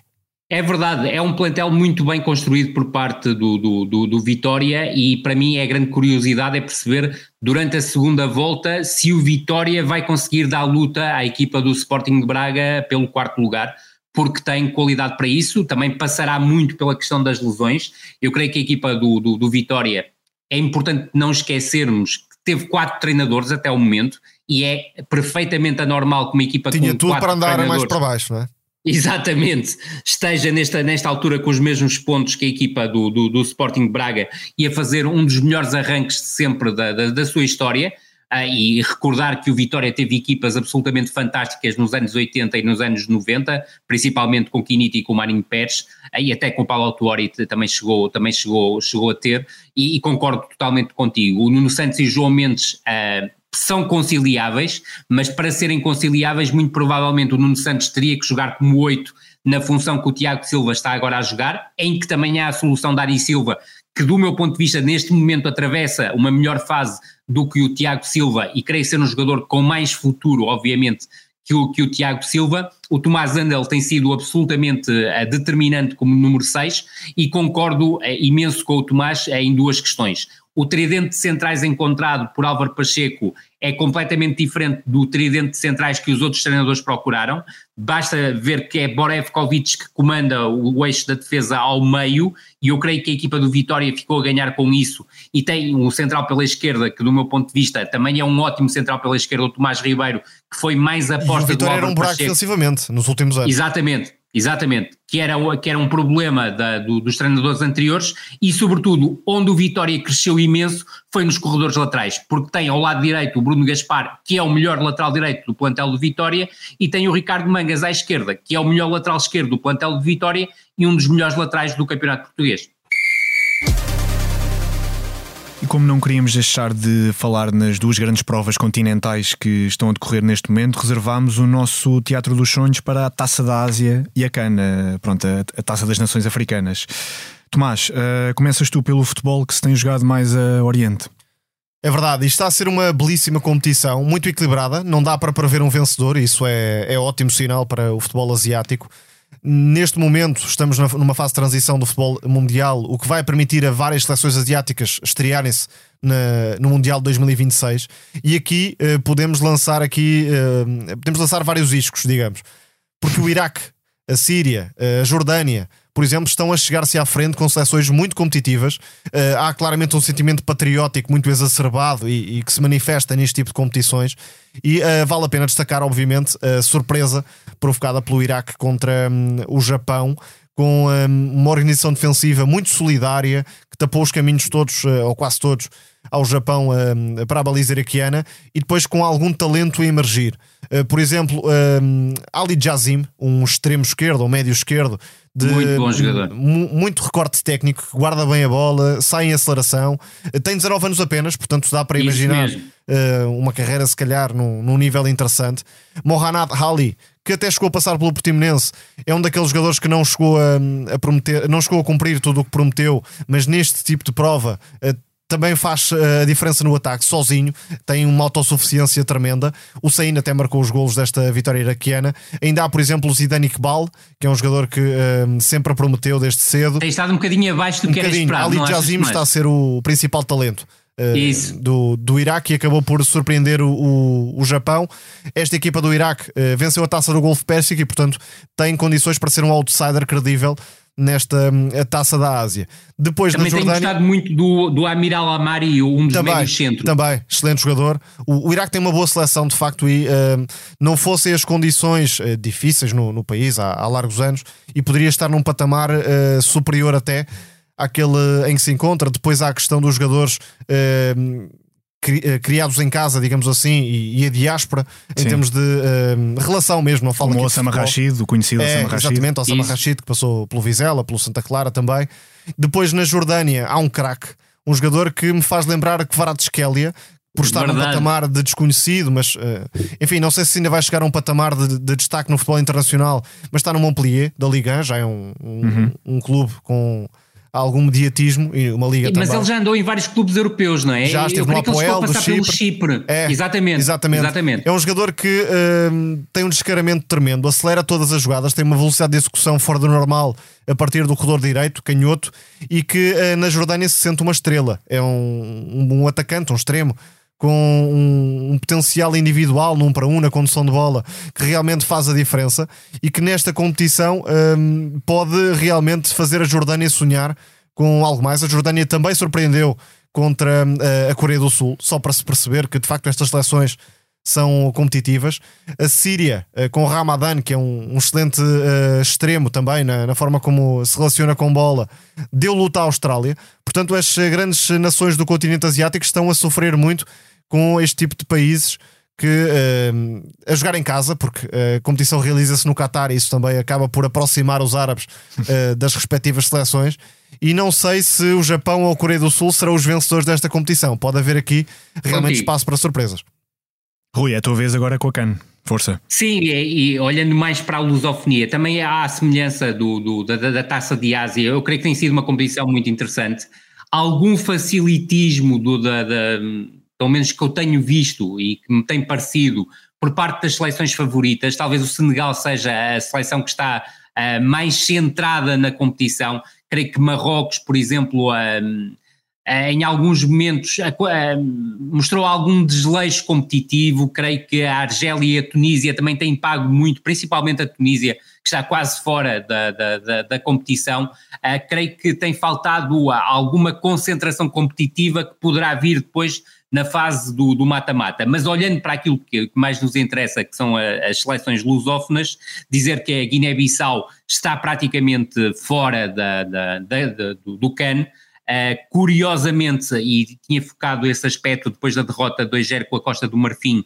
É verdade, é um plantel muito bem construído por parte do, do, do, do, Vitória e para mim é grande curiosidade é perceber durante a segunda volta se o Vitória vai conseguir dar luta à equipa do Sporting de Braga pelo quarto lugar, porque tem qualidade para isso, também passará muito pela questão das lesões. Eu creio que a equipa do, do, do Vitória é importante não esquecermos que teve quatro treinadores até o momento e é perfeitamente anormal que uma equipa Tinha com tudo para andar mais para baixo, não é? Exatamente, esteja nesta, nesta altura com os mesmos pontos que a equipa do, do, do Sporting Braga e a fazer um dos melhores arranques sempre da, da, da sua história. Uh, e recordar que o Vitória teve equipas absolutamente fantásticas nos anos 80 e nos anos 90, principalmente com Quiniti e com Marinho Pérez, uh, e até com o Paulo Autuori também chegou, também chegou, chegou a ter, e, e, concordo totalmente contigo. O Nuno Santos e João Mendes uh, são conciliáveis, mas para serem conciliáveis, muito provavelmente o Nuno Santos teria que jogar como 8 na função que o Tiago Silva está agora a jogar, em que também há a solução da Ari Silva, que do meu ponto de vista neste momento atravessa uma melhor fase do que o Tiago Silva e creio ser um jogador com mais futuro, obviamente, que o, que o Tiago Silva. O Tomás Andel tem sido absolutamente uh, determinante como número 6 e concordo uh, imenso com o Tomás uh, em duas questões. O tridente de centrais encontrado por Álvaro Pacheco é completamente diferente do tridente de centrais que os outros treinadores procuraram. Basta ver que é Borevkovic que comanda o, eixo da defesa ao meio, e eu creio que a equipa do Vitória ficou a ganhar com isso. E tem um central pela esquerda, que do meu ponto de vista também é um ótimo central pela esquerda, o Tomás Ribeiro, que foi mais aposta e o Vitória do era um buraco defensivamente nos últimos anos. Exatamente. Exatamente, que era, que era um problema da, do, dos treinadores anteriores e, sobretudo, onde o Vitória cresceu imenso foi nos corredores laterais, porque tem ao lado direito o Bruno Gaspar, que é o melhor lateral direito do plantel do Vitória, e tem o Ricardo Mangas à esquerda, que é o melhor lateral esquerdo do plantel do Vitória e um dos melhores laterais do Campeonato Português. E como não queríamos deixar de falar nas duas grandes provas continentais que estão a decorrer neste momento, reservámos o nosso Teatro dos Sonhos para a Taça da Ásia e a Cana, pronto, a, a Taça das Nações Africanas. Tomás, uh, começas tu pelo futebol que se tem jogado mais a Oriente. É verdade, isto está a ser uma belíssima competição, muito equilibrada, não dá para prever um vencedor, isso é, é ótimo sinal para o futebol asiático. Neste momento estamos numa fase de transição do futebol mundial, o que vai permitir a várias seleções asiáticas estrearem-se no Mundial de 2026 e aqui uh, podemos lançar aqui uh, podemos lançar vários iscos, digamos, porque o Iraque, a Síria, a Jordânia, por exemplo, estão a chegar-se à frente com seleções muito competitivas. Uh, há claramente um sentimento patriótico muito exacerbado e, e, que se manifesta neste tipo de competições. E uh, vale a pena destacar, obviamente, a surpresa provocada pelo Iraque contra um, o Japão, com um, uma organização defensiva muito solidária que tapou os caminhos todos, uh, ou quase todos, ao Japão uh, para a baliza iraquiana e depois com algum talento a emergir. Uh, por exemplo, uh, Ali Jazim, um extremo esquerdo ou médio esquerdo, de muito bom jogador. muito recorte técnico, guarda bem a bola, sai em aceleração, tem 19 anos apenas, portanto dá para imaginar uma carreira se calhar num, num nível interessante. Mohanad Ali, que até chegou a passar pelo Portimonense, é um daqueles jogadores que não chegou a, a prometer, não chegou a cumprir tudo o que prometeu, mas neste tipo de prova também faz eh, a diferença no ataque sozinho, tem uma autossuficiência tremenda. O Sain até marcou os golos desta vitória iraquiana. Ainda há, por exemplo, o Zidane Iqbal, que é um jogador que um, eh, sempre prometeu desde cedo. Tem estado um bocadinho abaixo do um que era esperado. Ali Jazim está a ser o principal talento. Uh, do, do Iraque e acabou por surpreender o, o, o Japão. Esta equipa do Iraque uh, venceu a taça do Golfo Pérsico e, portanto, tem condições para ser um outsider credível nesta hum, taça da Ásia. Depois também Jordânia, tenho gostado muito do, do Amiral Amari, um dos também, médios centro. Também, excelente jogador. O, o, Iraque tem uma boa seleção, de facto, e uh, não fossem as condições uh, difíceis no, no país há, há, largos anos e poderia estar num patamar uh, superior até àquele em que se encontra. Depois há a questão dos jogadores hum, criados em casa, digamos assim, e, e a diáspora em Sim. termos de uh, relação mesmo. Não falo Como o Osama Rashid, o conhecido é, Osama Rashid. Exatamente, Osama Isso. Rashid, que passou pelo Vizela, pelo Santa Clara também. Depois na Jordânia há um craque, um jogador que me faz lembrar Kvaratskhelia, por estar Verdade. num patamar de desconhecido, mas uh, enfim, não sei se ainda vai chegar a um patamar de, de, destaque no futebol internacional, mas está no Montpellier da Liga, já é um, um, uhum. um clube com algum mediatismo e uma liga Mas também. ele já andou em vários clubes europeus, não é? Já esteve no Apoel do Chipre. Chipre. É, exatamente, exatamente. exatamente. É um jogador que hum, tem um descaramento tremendo, acelera todas as jogadas, tem uma velocidade de execução fora do normal a partir do corredor direito, canhoto, e que eh, na Jordânia se sente uma estrela. É um, um, um atacante, um extremo, com um, um potencial individual num para um na condução de bola que realmente faz a diferença e que nesta competição hum, pode realmente fazer a Jordânia sonhar com algo mais. A Jordânia também surpreendeu contra eh, a Coreia do Sul, só para se perceber que de facto estas seleções são competitivas. A Síria, eh, com o Ramadan, que é um, um excelente eh, extremo também na, na forma como se relaciona com bola, deu luta à Austrália. Portanto, as eh, grandes nações do continente asiático estão a sofrer muito com este tipo de países que eh, a jogar em casa, porque a competição realiza-se no Qatar e isso também acaba por aproximar os árabes eh, *laughs* das respectivas seleções. E não sei se o Japão ou a Coreia do Sul serão os vencedores desta competição. Pode haver aqui realmente espaço para surpresas. Rui, é a tua vez agora com a CAN. Força. Sim, e, e olhando mais para a lusofonia, também há a semelhança do, do- da, da- taça de Ásia. Eu creio que tem sido uma competição muito interessante. Algum facilitismo do, da, da- pelo menos que eu tenho visto e que me tem parecido por parte das seleções favoritas. Talvez o Senegal seja a seleção que está ah, mais centrada na competição. Creio que Marrocos, por exemplo, ah, em alguns momentos ah, mostrou algum desleixo competitivo. Creio que a Argélia e a Tunísia também têm pago muito, principalmente a Tunísia, que está quase fora da, da, da, da competição. Ah, creio que tem faltado alguma concentração competitiva que poderá vir depois na fase do mata-mata. Mas olhando para aquilo que, mais nos interessa, que são as seleções lusófonas, dizer que a Guiné-Bissau está praticamente fora da- do, do CAN. Uh, curiosamente, e tinha focado esse aspecto depois da derrota 2-0 com a Costa do Marfim,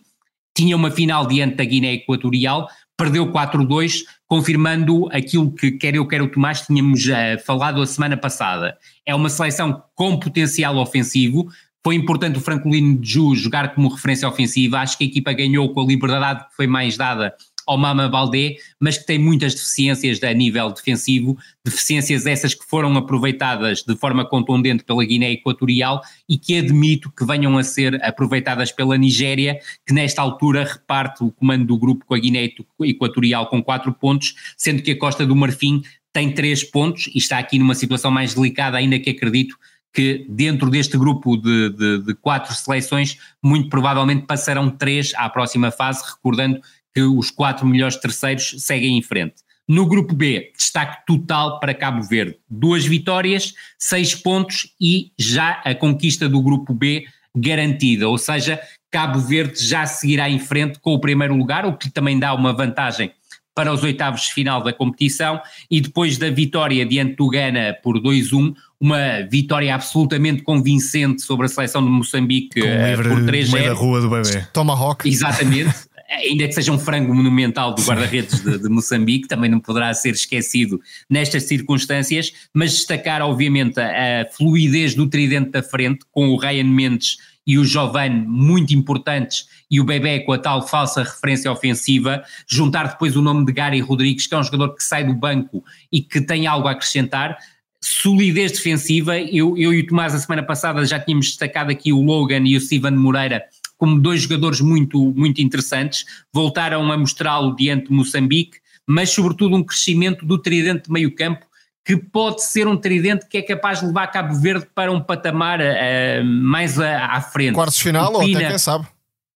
tinha uma final diante da Guiné Equatorial, perdeu 4-2, confirmando aquilo que quer eu, quer o Tomás tínhamos uh, falado a semana passada. É uma seleção com potencial ofensivo. Foi importante o Francolino de Ju jogar como referência ofensiva. Acho que a equipa ganhou com a liberdade que foi mais dada ao Mama Baldé, mas que tem muitas deficiências a nível defensivo, deficiências essas que foram aproveitadas de forma contundente pela Guiné Equatorial e que admito que venham a ser aproveitadas pela Nigéria, que nesta altura reparte o comando do grupo com a Guiné Equatorial com quatro pontos, sendo que a Costa do Marfim tem três pontos e está aqui numa situação mais delicada, ainda que acredito que dentro deste grupo de, de, de quatro seleções, muito provavelmente passarão três à próxima fase, recordando que os quatro melhores terceiros seguem em frente. No grupo B, destaque total para Cabo Verde. Duas vitórias, seis pontos e já a conquista do grupo B garantida, ou seja, Cabo Verde já seguirá em frente com o primeiro lugar, o que também dá uma vantagem para os oitavos de final da competição e depois da vitória diante do Ghana por 2-1, uma vitória absolutamente convincente sobre a seleção de Moçambique Com um uh, livre por no 3 meio da rua do bebê. Tomahawk. Exatamente. Ainda que seja um frango monumental do guarda-redes de, de, Moçambique, também não poderá ser esquecido nestas circunstâncias, mas destacar, obviamente, a, a fluidez do tridente da frente, com o Ryan Mendes e o Giovanni muito importantes e o Bebé com a tal falsa referência ofensiva, juntar depois o nome de Gary Rodrigues, que é um jogador que sai do banco e que tem algo a acrescentar, solidez defensiva, eu, eu e o Tomás a semana passada já tínhamos destacado aqui o Logan e o Steven Moreira como dois jogadores muito, muito interessantes, voltaram a mostrá-lo diante de Moçambique, mas sobretudo um crescimento do tridente de meio campo, que pode ser um tridente que é capaz de levar Cabo Verde para um patamar uh, mais a, à frente. Quartos final ou até quem sabe.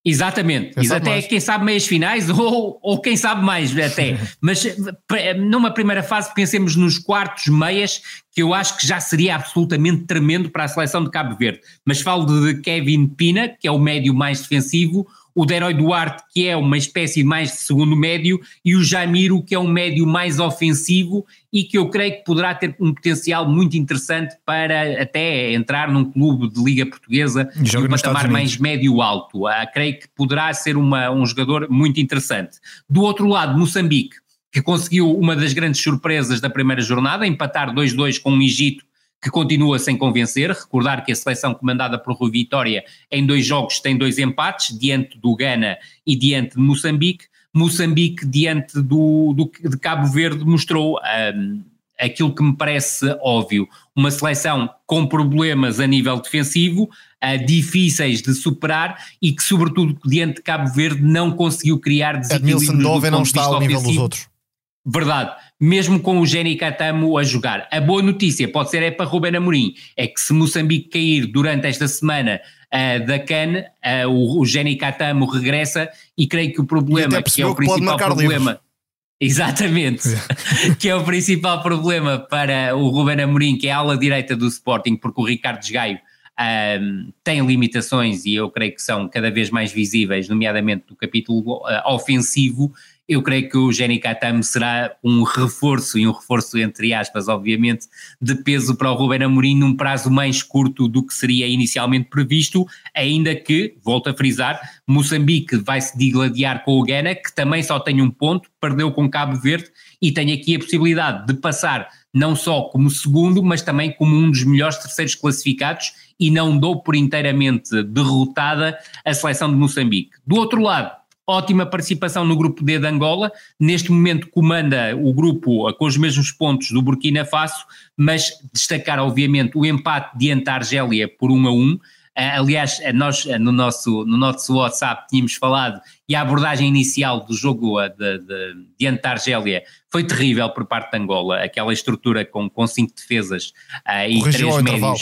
Exatamente, quem até quem sabe meias finais *laughs* ou, ou quem sabe mais até, *laughs* mas numa primeira fase pensemos nos quartos meias que eu acho que já seria absolutamente tremendo para a seleção de Cabo Verde, mas falo de Kevin Pina, que é o médio mais defensivo, o Deroy Duarte, que é uma espécie mais de segundo médio, e o Jamiro, que é um médio mais ofensivo e que eu creio que poderá ter um potencial muito interessante para até entrar num clube de Liga Portuguesa de um patamar mais médio-alto. Ah, creio que poderá ser uma, um jogador muito interessante. Do outro lado, Moçambique, que conseguiu uma das grandes surpresas da primeira jornada, empatar 2-2 com o Egito, que continua sem convencer. Recordar que a seleção comandada por Rui Vitória em dois jogos tem dois empates, diante do Ghana e diante de Moçambique. Moçambique, diante do, do de Cabo Verde, mostrou um, aquilo que me parece óbvio, uma seleção com problemas a nível defensivo, uh, difíceis de superar e que, sobretudo, diante de Cabo Verde, não conseguiu criar desequilíbrios. Edmilson Dove não está ao nível dos outros. Verdade, mesmo com o Jenny Catamo a jogar. A boa notícia pode ser é para Ruben Amorim, é que se Moçambique cair durante esta semana uh, da CAN, uh, o, o Jenny Catamo regressa e creio que o problema, que é o principal problema... Livros. Exatamente, *laughs* que é o principal problema para o Ruben Amorim, que é a ala direita do Sporting, porque o Ricardo Gaio um, tem limitações e eu creio que são cada vez mais visíveis, nomeadamente do capítulo uh, ofensivo, eu creio que o Jenny Katam será um reforço, e um reforço entre aspas, obviamente, de peso para o Ruben Amorim num prazo mais curto do que seria inicialmente previsto, ainda que, volto a frisar, Moçambique vai se digladiar com o Ghana, que também só tem um ponto, perdeu com Cabo Verde e tem aqui a possibilidade de passar não só como segundo, mas também como um dos melhores terceiros classificados e não dou por inteiramente derrotada a seleção de Moçambique. Do outro lado, ótima participação no grupo D de Angola, neste momento comanda o grupo com os mesmos pontos do Burkina Faso, mas destacar obviamente o empate diante da Argélia por 1 a 1, ah, Aliás, nós no nosso, no nosso WhatsApp tínhamos falado e a abordagem inicial do jogo de, de, diante da Argélia foi terrível por parte de Angola, aquela estrutura com, com cinco defesas uh, e três médios. Intervalo.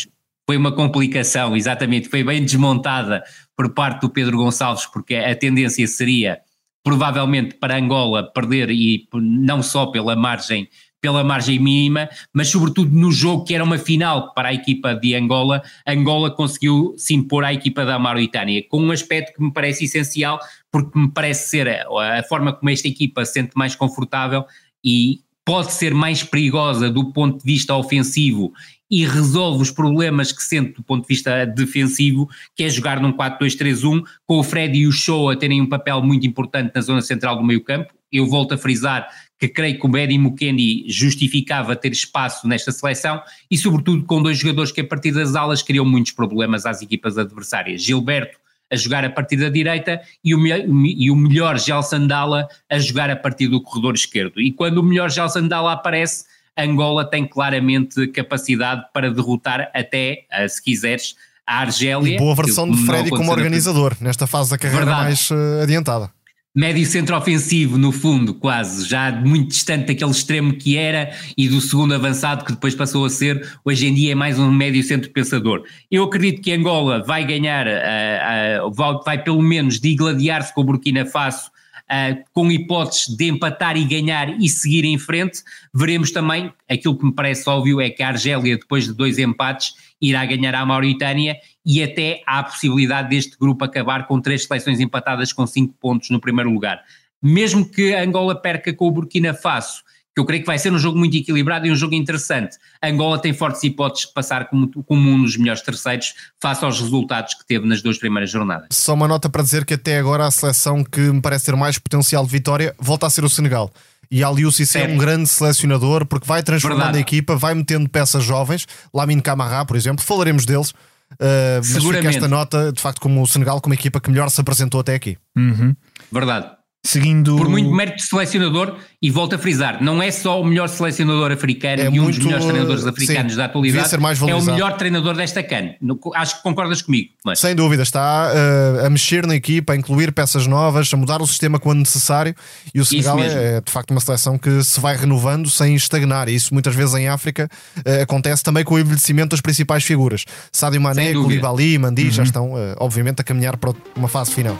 Foi uma complicação, exatamente, foi bem desmontada por parte do Pedro Gonçalves, porque a tendência seria provavelmente para Angola perder e não só pela margem pela margem mínima, mas sobretudo no jogo que era uma final para a equipa de Angola, Angola conseguiu se impor à equipa da Mauritânia, com um aspecto que me parece essencial, porque me parece ser a, forma como esta equipa se sente mais confortável e pode ser mais perigosa do ponto de vista ofensivo e resolve os problemas que sente do ponto de vista defensivo, que é jogar num 4-2-3-1, com o Fred e o Show a terem um papel muito importante na zona central do meio campo. Eu volto a frisar que creio que o Eddie Mukendi justificava ter espaço nesta seleção e sobretudo com dois jogadores que a partir das alas criam muitos problemas às equipas adversárias. Gilberto a jogar a partir da direita e o, e o melhor Gelson Dalla a jogar a partir do corredor esquerdo. E quando o melhor Gelson Dalla aparece, Angola tem claramente capacidade para derrotar até, eh, se quiseres, a Argélia. E boa versão de Freddy como organizador, nesta fase da carreira Verdade. mais uh, adiantada. Médio centro ofensivo, no fundo, quase, já muito distante daquele extremo que era e do segundo avançado que depois passou a ser, hoje em dia é mais um médio centro pensador. Eu acredito que Angola vai ganhar, uh, vai, vai, pelo menos digladiar-se com o Burkina Faso uh, com hipóteses de empatar e ganhar e seguir em frente. Veremos também, aquilo que me parece óbvio é que a Argélia, depois de dois empates, irá ganhar à Mauritânia e até há a possibilidade deste grupo acabar com três seleções empatadas com cinco pontos no primeiro lugar. Mesmo que Angola perca com o Burkina Faso, eu creio que vai ser um jogo muito equilibrado e um jogo interessante. Angola tem fortes hipóteses de passar como, como um dos melhores terceiros face aos resultados que teve nas duas primeiras jornadas. Só uma nota para dizer que até agora a seleção que me parece ter mais potencial de vitória volta a ser o Senegal. E Ali Cissé é um grande selecionador porque vai transformando Verdade. a equipa, vai metendo peças jovens, Lamine Camara, por exemplo, falaremos deles. Uh, mas fica esta nota, de facto, como o Senegal, como a equipa que melhor se apresentou até aqui. Uhum. Verdade. Seguindo... Por muito mérito de selecionador, e volto a frisar, não é só o melhor selecionador africano é e um muito, dos melhores treinadores africanos sim, da atualidade, é o melhor treinador desta CAN. Acho que concordas comigo. Mas... Sem dúvida, está uh, a mexer na equipa, a incluir peças novas, a mudar o sistema quando necessário. E o Senegal é, é, de facto uma seleção que se vai renovando sem estagnar. E isso muitas vezes em África uh, acontece também com o envelhecimento das principais figuras. Sadio Mané, Koulibaly, Mandi uhum. já estão, uh, obviamente, a caminhar para uma fase final.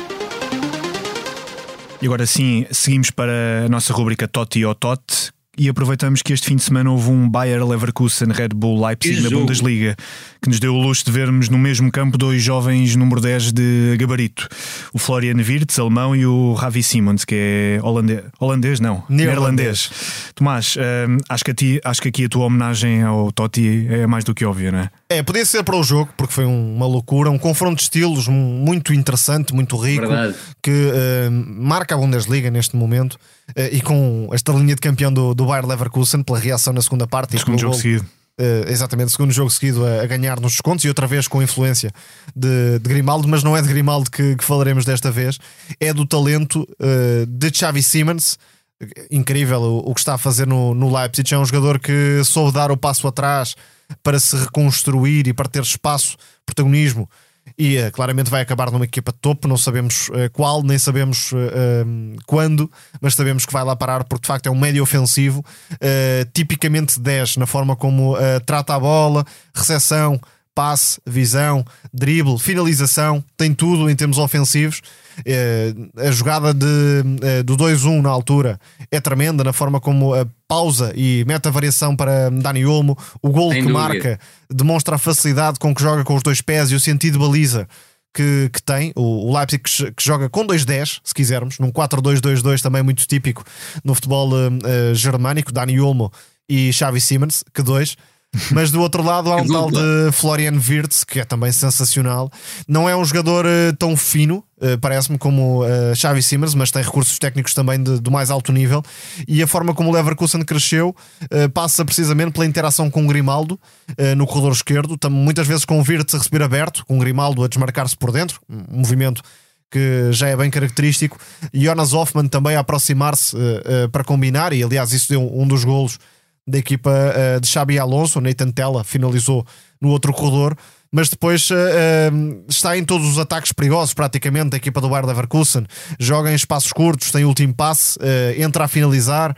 E agora sim, seguimos para a nossa rubrica Totti ou Tot, e aproveitamos que este fim de semana houve um Bayer Leverkusen Red Bull Leipzig na Bundesliga que nos deu o luxo de vermos no mesmo campo dois jovens número 10 de gabarito, o Florian Wirtz, alemão, e o Ravi Simons, que é holandês, holandês não, neerlandês. Tomás, hum, acho, que a ti, acho que aqui a tua homenagem ao Totti é mais do que óbvia, não é? É, podia ser para o jogo, porque foi uma loucura, um confronto de estilos muito interessante, muito rico, Verdade. que uh, marca a Bundesliga neste momento uh, e com esta linha de campeão do, do Bayer Leverkusen pela reação na segunda parte. Segundo jogo gol, seguido. Uh, exatamente, segundo jogo seguido a, a, ganhar nos descontos e outra vez com influência de, de Grimaldo, mas não é de Grimaldo que, que falaremos desta vez, é do talento uh, de Xavi Simons incrível o, o que está a fazer no, no Leipzig. É um jogador que soube dar o passo atrás para se reconstruir e para ter espaço, protagonismo e uh, claramente vai acabar numa equipa de topo. Não sabemos uh, qual, nem sabemos uh, quando, mas sabemos que vai lá parar porque de facto é um médio ofensivo, tipicamente 10 na forma como trata a bola, recepção, passe, visão, drible, finalização, tem tudo em termos ofensivos. a jogada de, do 2-1 na altura é tremenda na forma como pausa e mete a variação para Dani Olmo. O gol que marca demonstra a facilidade com que joga com os dois pés e o sentido de baliza que, que tem. O, o Leipzig que, que, joga com 2-10, se quisermos, num 4-2-2-2 também muito típico no futebol uh, germânico. Dani Olmo e Xavi Simmons, que dois. Mas do outro lado há *laughs* um tal de Florian Wirtz, que é também sensacional. Não é um jogador uh, tão fino, uh, parece-me, como uh, Xavi Simmers, mas tem recursos técnicos também de, do mais alto nível. E a forma como o Leverkusen cresceu passa precisamente pela interação com o Grimaldo no corredor esquerdo, muitas vezes com o Wirtz a receber aberto, com o Grimaldo a desmarcar-se por dentro, um movimento que já é bem característico. E Jonas Hoffman também a aproximar-se para combinar, e aliás, isso deu um dos golos da equipa uh, de Xabi Alonso, Nathan Tella finalizou no outro corredor, mas depois uh, uh, está em todos os ataques perigosos, praticamente, da equipa do Bayer Leverkusen. Joga em espaços curtos, tem último passe, entra a finalizar.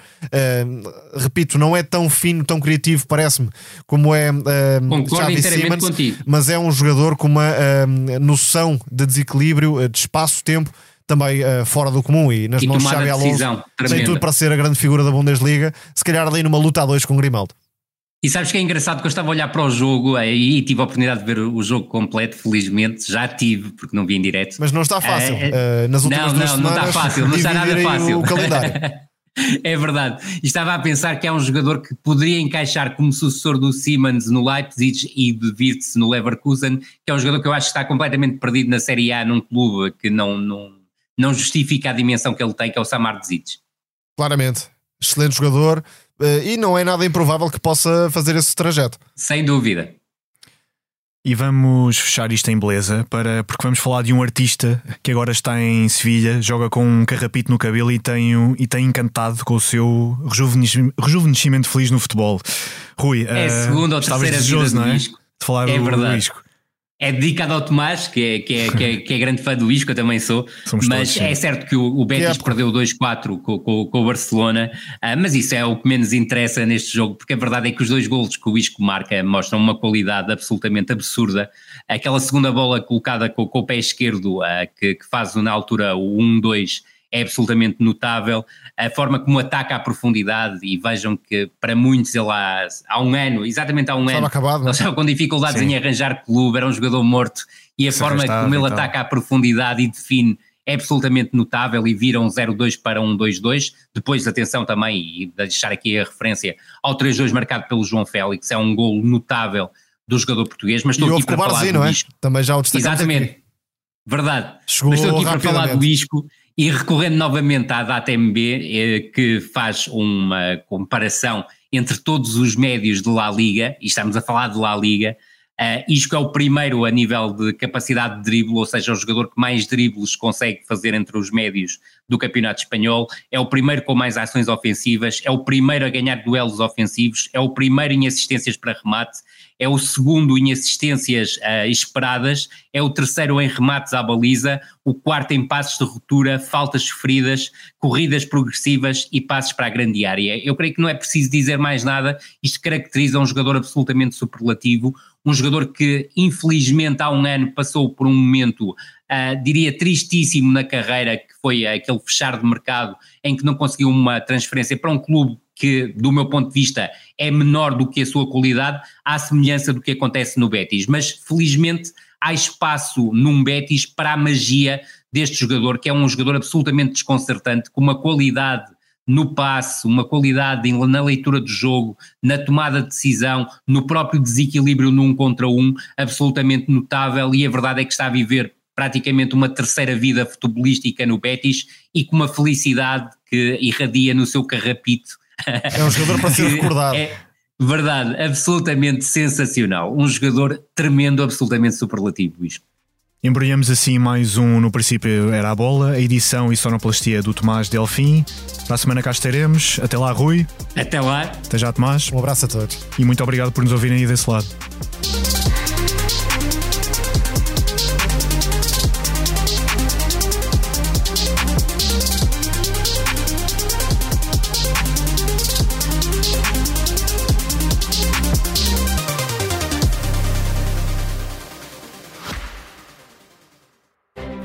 repito, não é tão fino, tão criativo, parece-me, como é Xavi Simmons, contigo. mas é um jogador com uma noção de desequilíbrio, de espaço-tempo também uh, fora do comum e nas e mãos de Xabi Alonso tem tudo para ser a grande figura da Bundesliga, se calhar ali numa luta a dois com Grimaldo. E sabes que é engraçado que eu estava a olhar para o jogo eh, e tive a oportunidade de ver o jogo completo, felizmente, já tive, porque não vi em direto. Mas não está fácil. Uh, nas últimas não, não, semanas, não está fácil, não está nada fácil. O calendário. *laughs* é verdade. E estava a pensar que é um jogador que poderia encaixar como sucessor do Siemens no Leipzig e de Wirtz no Leverkusen, que é um jogador que eu acho que está completamente perdido na Série A num clube que não, não não justifica a dimensão que ele tem, que é o Samar Zic. Claramente, excelente jogador eh, e não é nada improvável que possa fazer esse trajeto. Sem dúvida. E vamos fechar isto em beleza, para, porque vamos falar de um artista que agora está em Sevilha, joga com um carrapito no cabelo e tem, e tem encantado com o seu rejuvenescimento feliz no futebol. Rui, é a segunda ou terceira vida do não é? De falar é do, verdade. do Isco é dedicado ao Tomás, que é, que é, que é, que é grande fã do Isco, eu também sou, *laughs* Somos mas todos, é certo que o, o Betis perdeu 2-4 com, com, com, o Barcelona, uh, mas isso é o que menos interessa neste jogo, porque a verdade é que os dois golos que o Isco marca mostram uma qualidade absolutamente absurda. Aquela segunda bola colocada com, com o pé esquerdo, uh, que, que faz na altura o 1-2, é absolutamente notável. A forma como ataca a profundidade, e vejam que para muitos ele há, há um ano, exatamente há um estava ano, acabado, ele estava com dificuldades Sim. em arranjar clube, era um jogador morto, e a Se forma como ele então. ataca a profundidade e define é absolutamente notável e viram 0-2 para 1-2-2. Depois, atenção também, e deixar aqui a referência ao 3-2 marcado pelo João Félix, é um gol notável do jogador português, mas estou e aqui para falar do é? Isco. Também já o Exatamente. Aqui. Verdade. Chegou mas estou aqui para falar do Isco e recorrendo novamente à DataMB, eh, que faz uma comparação entre todos os médios de La Liga, e estamos a falar de La Liga, Uh, Isco é o primeiro a nível de capacidade de drible, ou seja, o jogador que mais dribles consegue fazer entre os médios do Campeonato Espanhol, é o primeiro com mais ações ofensivas, é o primeiro a ganhar duelos ofensivos, é o primeiro em assistências para remate, é o segundo em assistências uh, esperadas, é o terceiro em remates à baliza, o quarto em passos de ruptura, faltas sofridas, corridas progressivas e passos para a grande área. Eu creio que não é preciso dizer mais nada, isto caracteriza um jogador absolutamente superlativo, um jogador que infelizmente há um ano passou por um momento, uh, diria, tristíssimo na carreira, que foi aquele fechar de mercado em que não conseguiu uma transferência para um clube que, do meu ponto de vista, é menor do que a sua qualidade, à semelhança do que acontece no Betis. Mas, felizmente, há espaço num Betis para a magia deste jogador, que é um jogador absolutamente desconcertante, com uma qualidade no passe, uma qualidade na leitura do jogo, na tomada de decisão, no próprio desequilíbrio num contra um, absolutamente notável e a verdade é que está a viver praticamente uma terceira vida futebolística no Betis e com uma felicidade que irradia no seu carrapito. É um jogador para ser recordado. *laughs* É, verdade, absolutamente sensacional. Um jogador tremendo, absolutamente superlativo isto. Embrulhamos assim mais um No Princípio Era a Bola, a edição e sonoplastia do Tomás Delfim. Para a semana cá estaremos. Até lá, Rui. Até lá. Até já, Tomás. Um abraço a todos. E muito obrigado por nos ouvirem aí desse lado.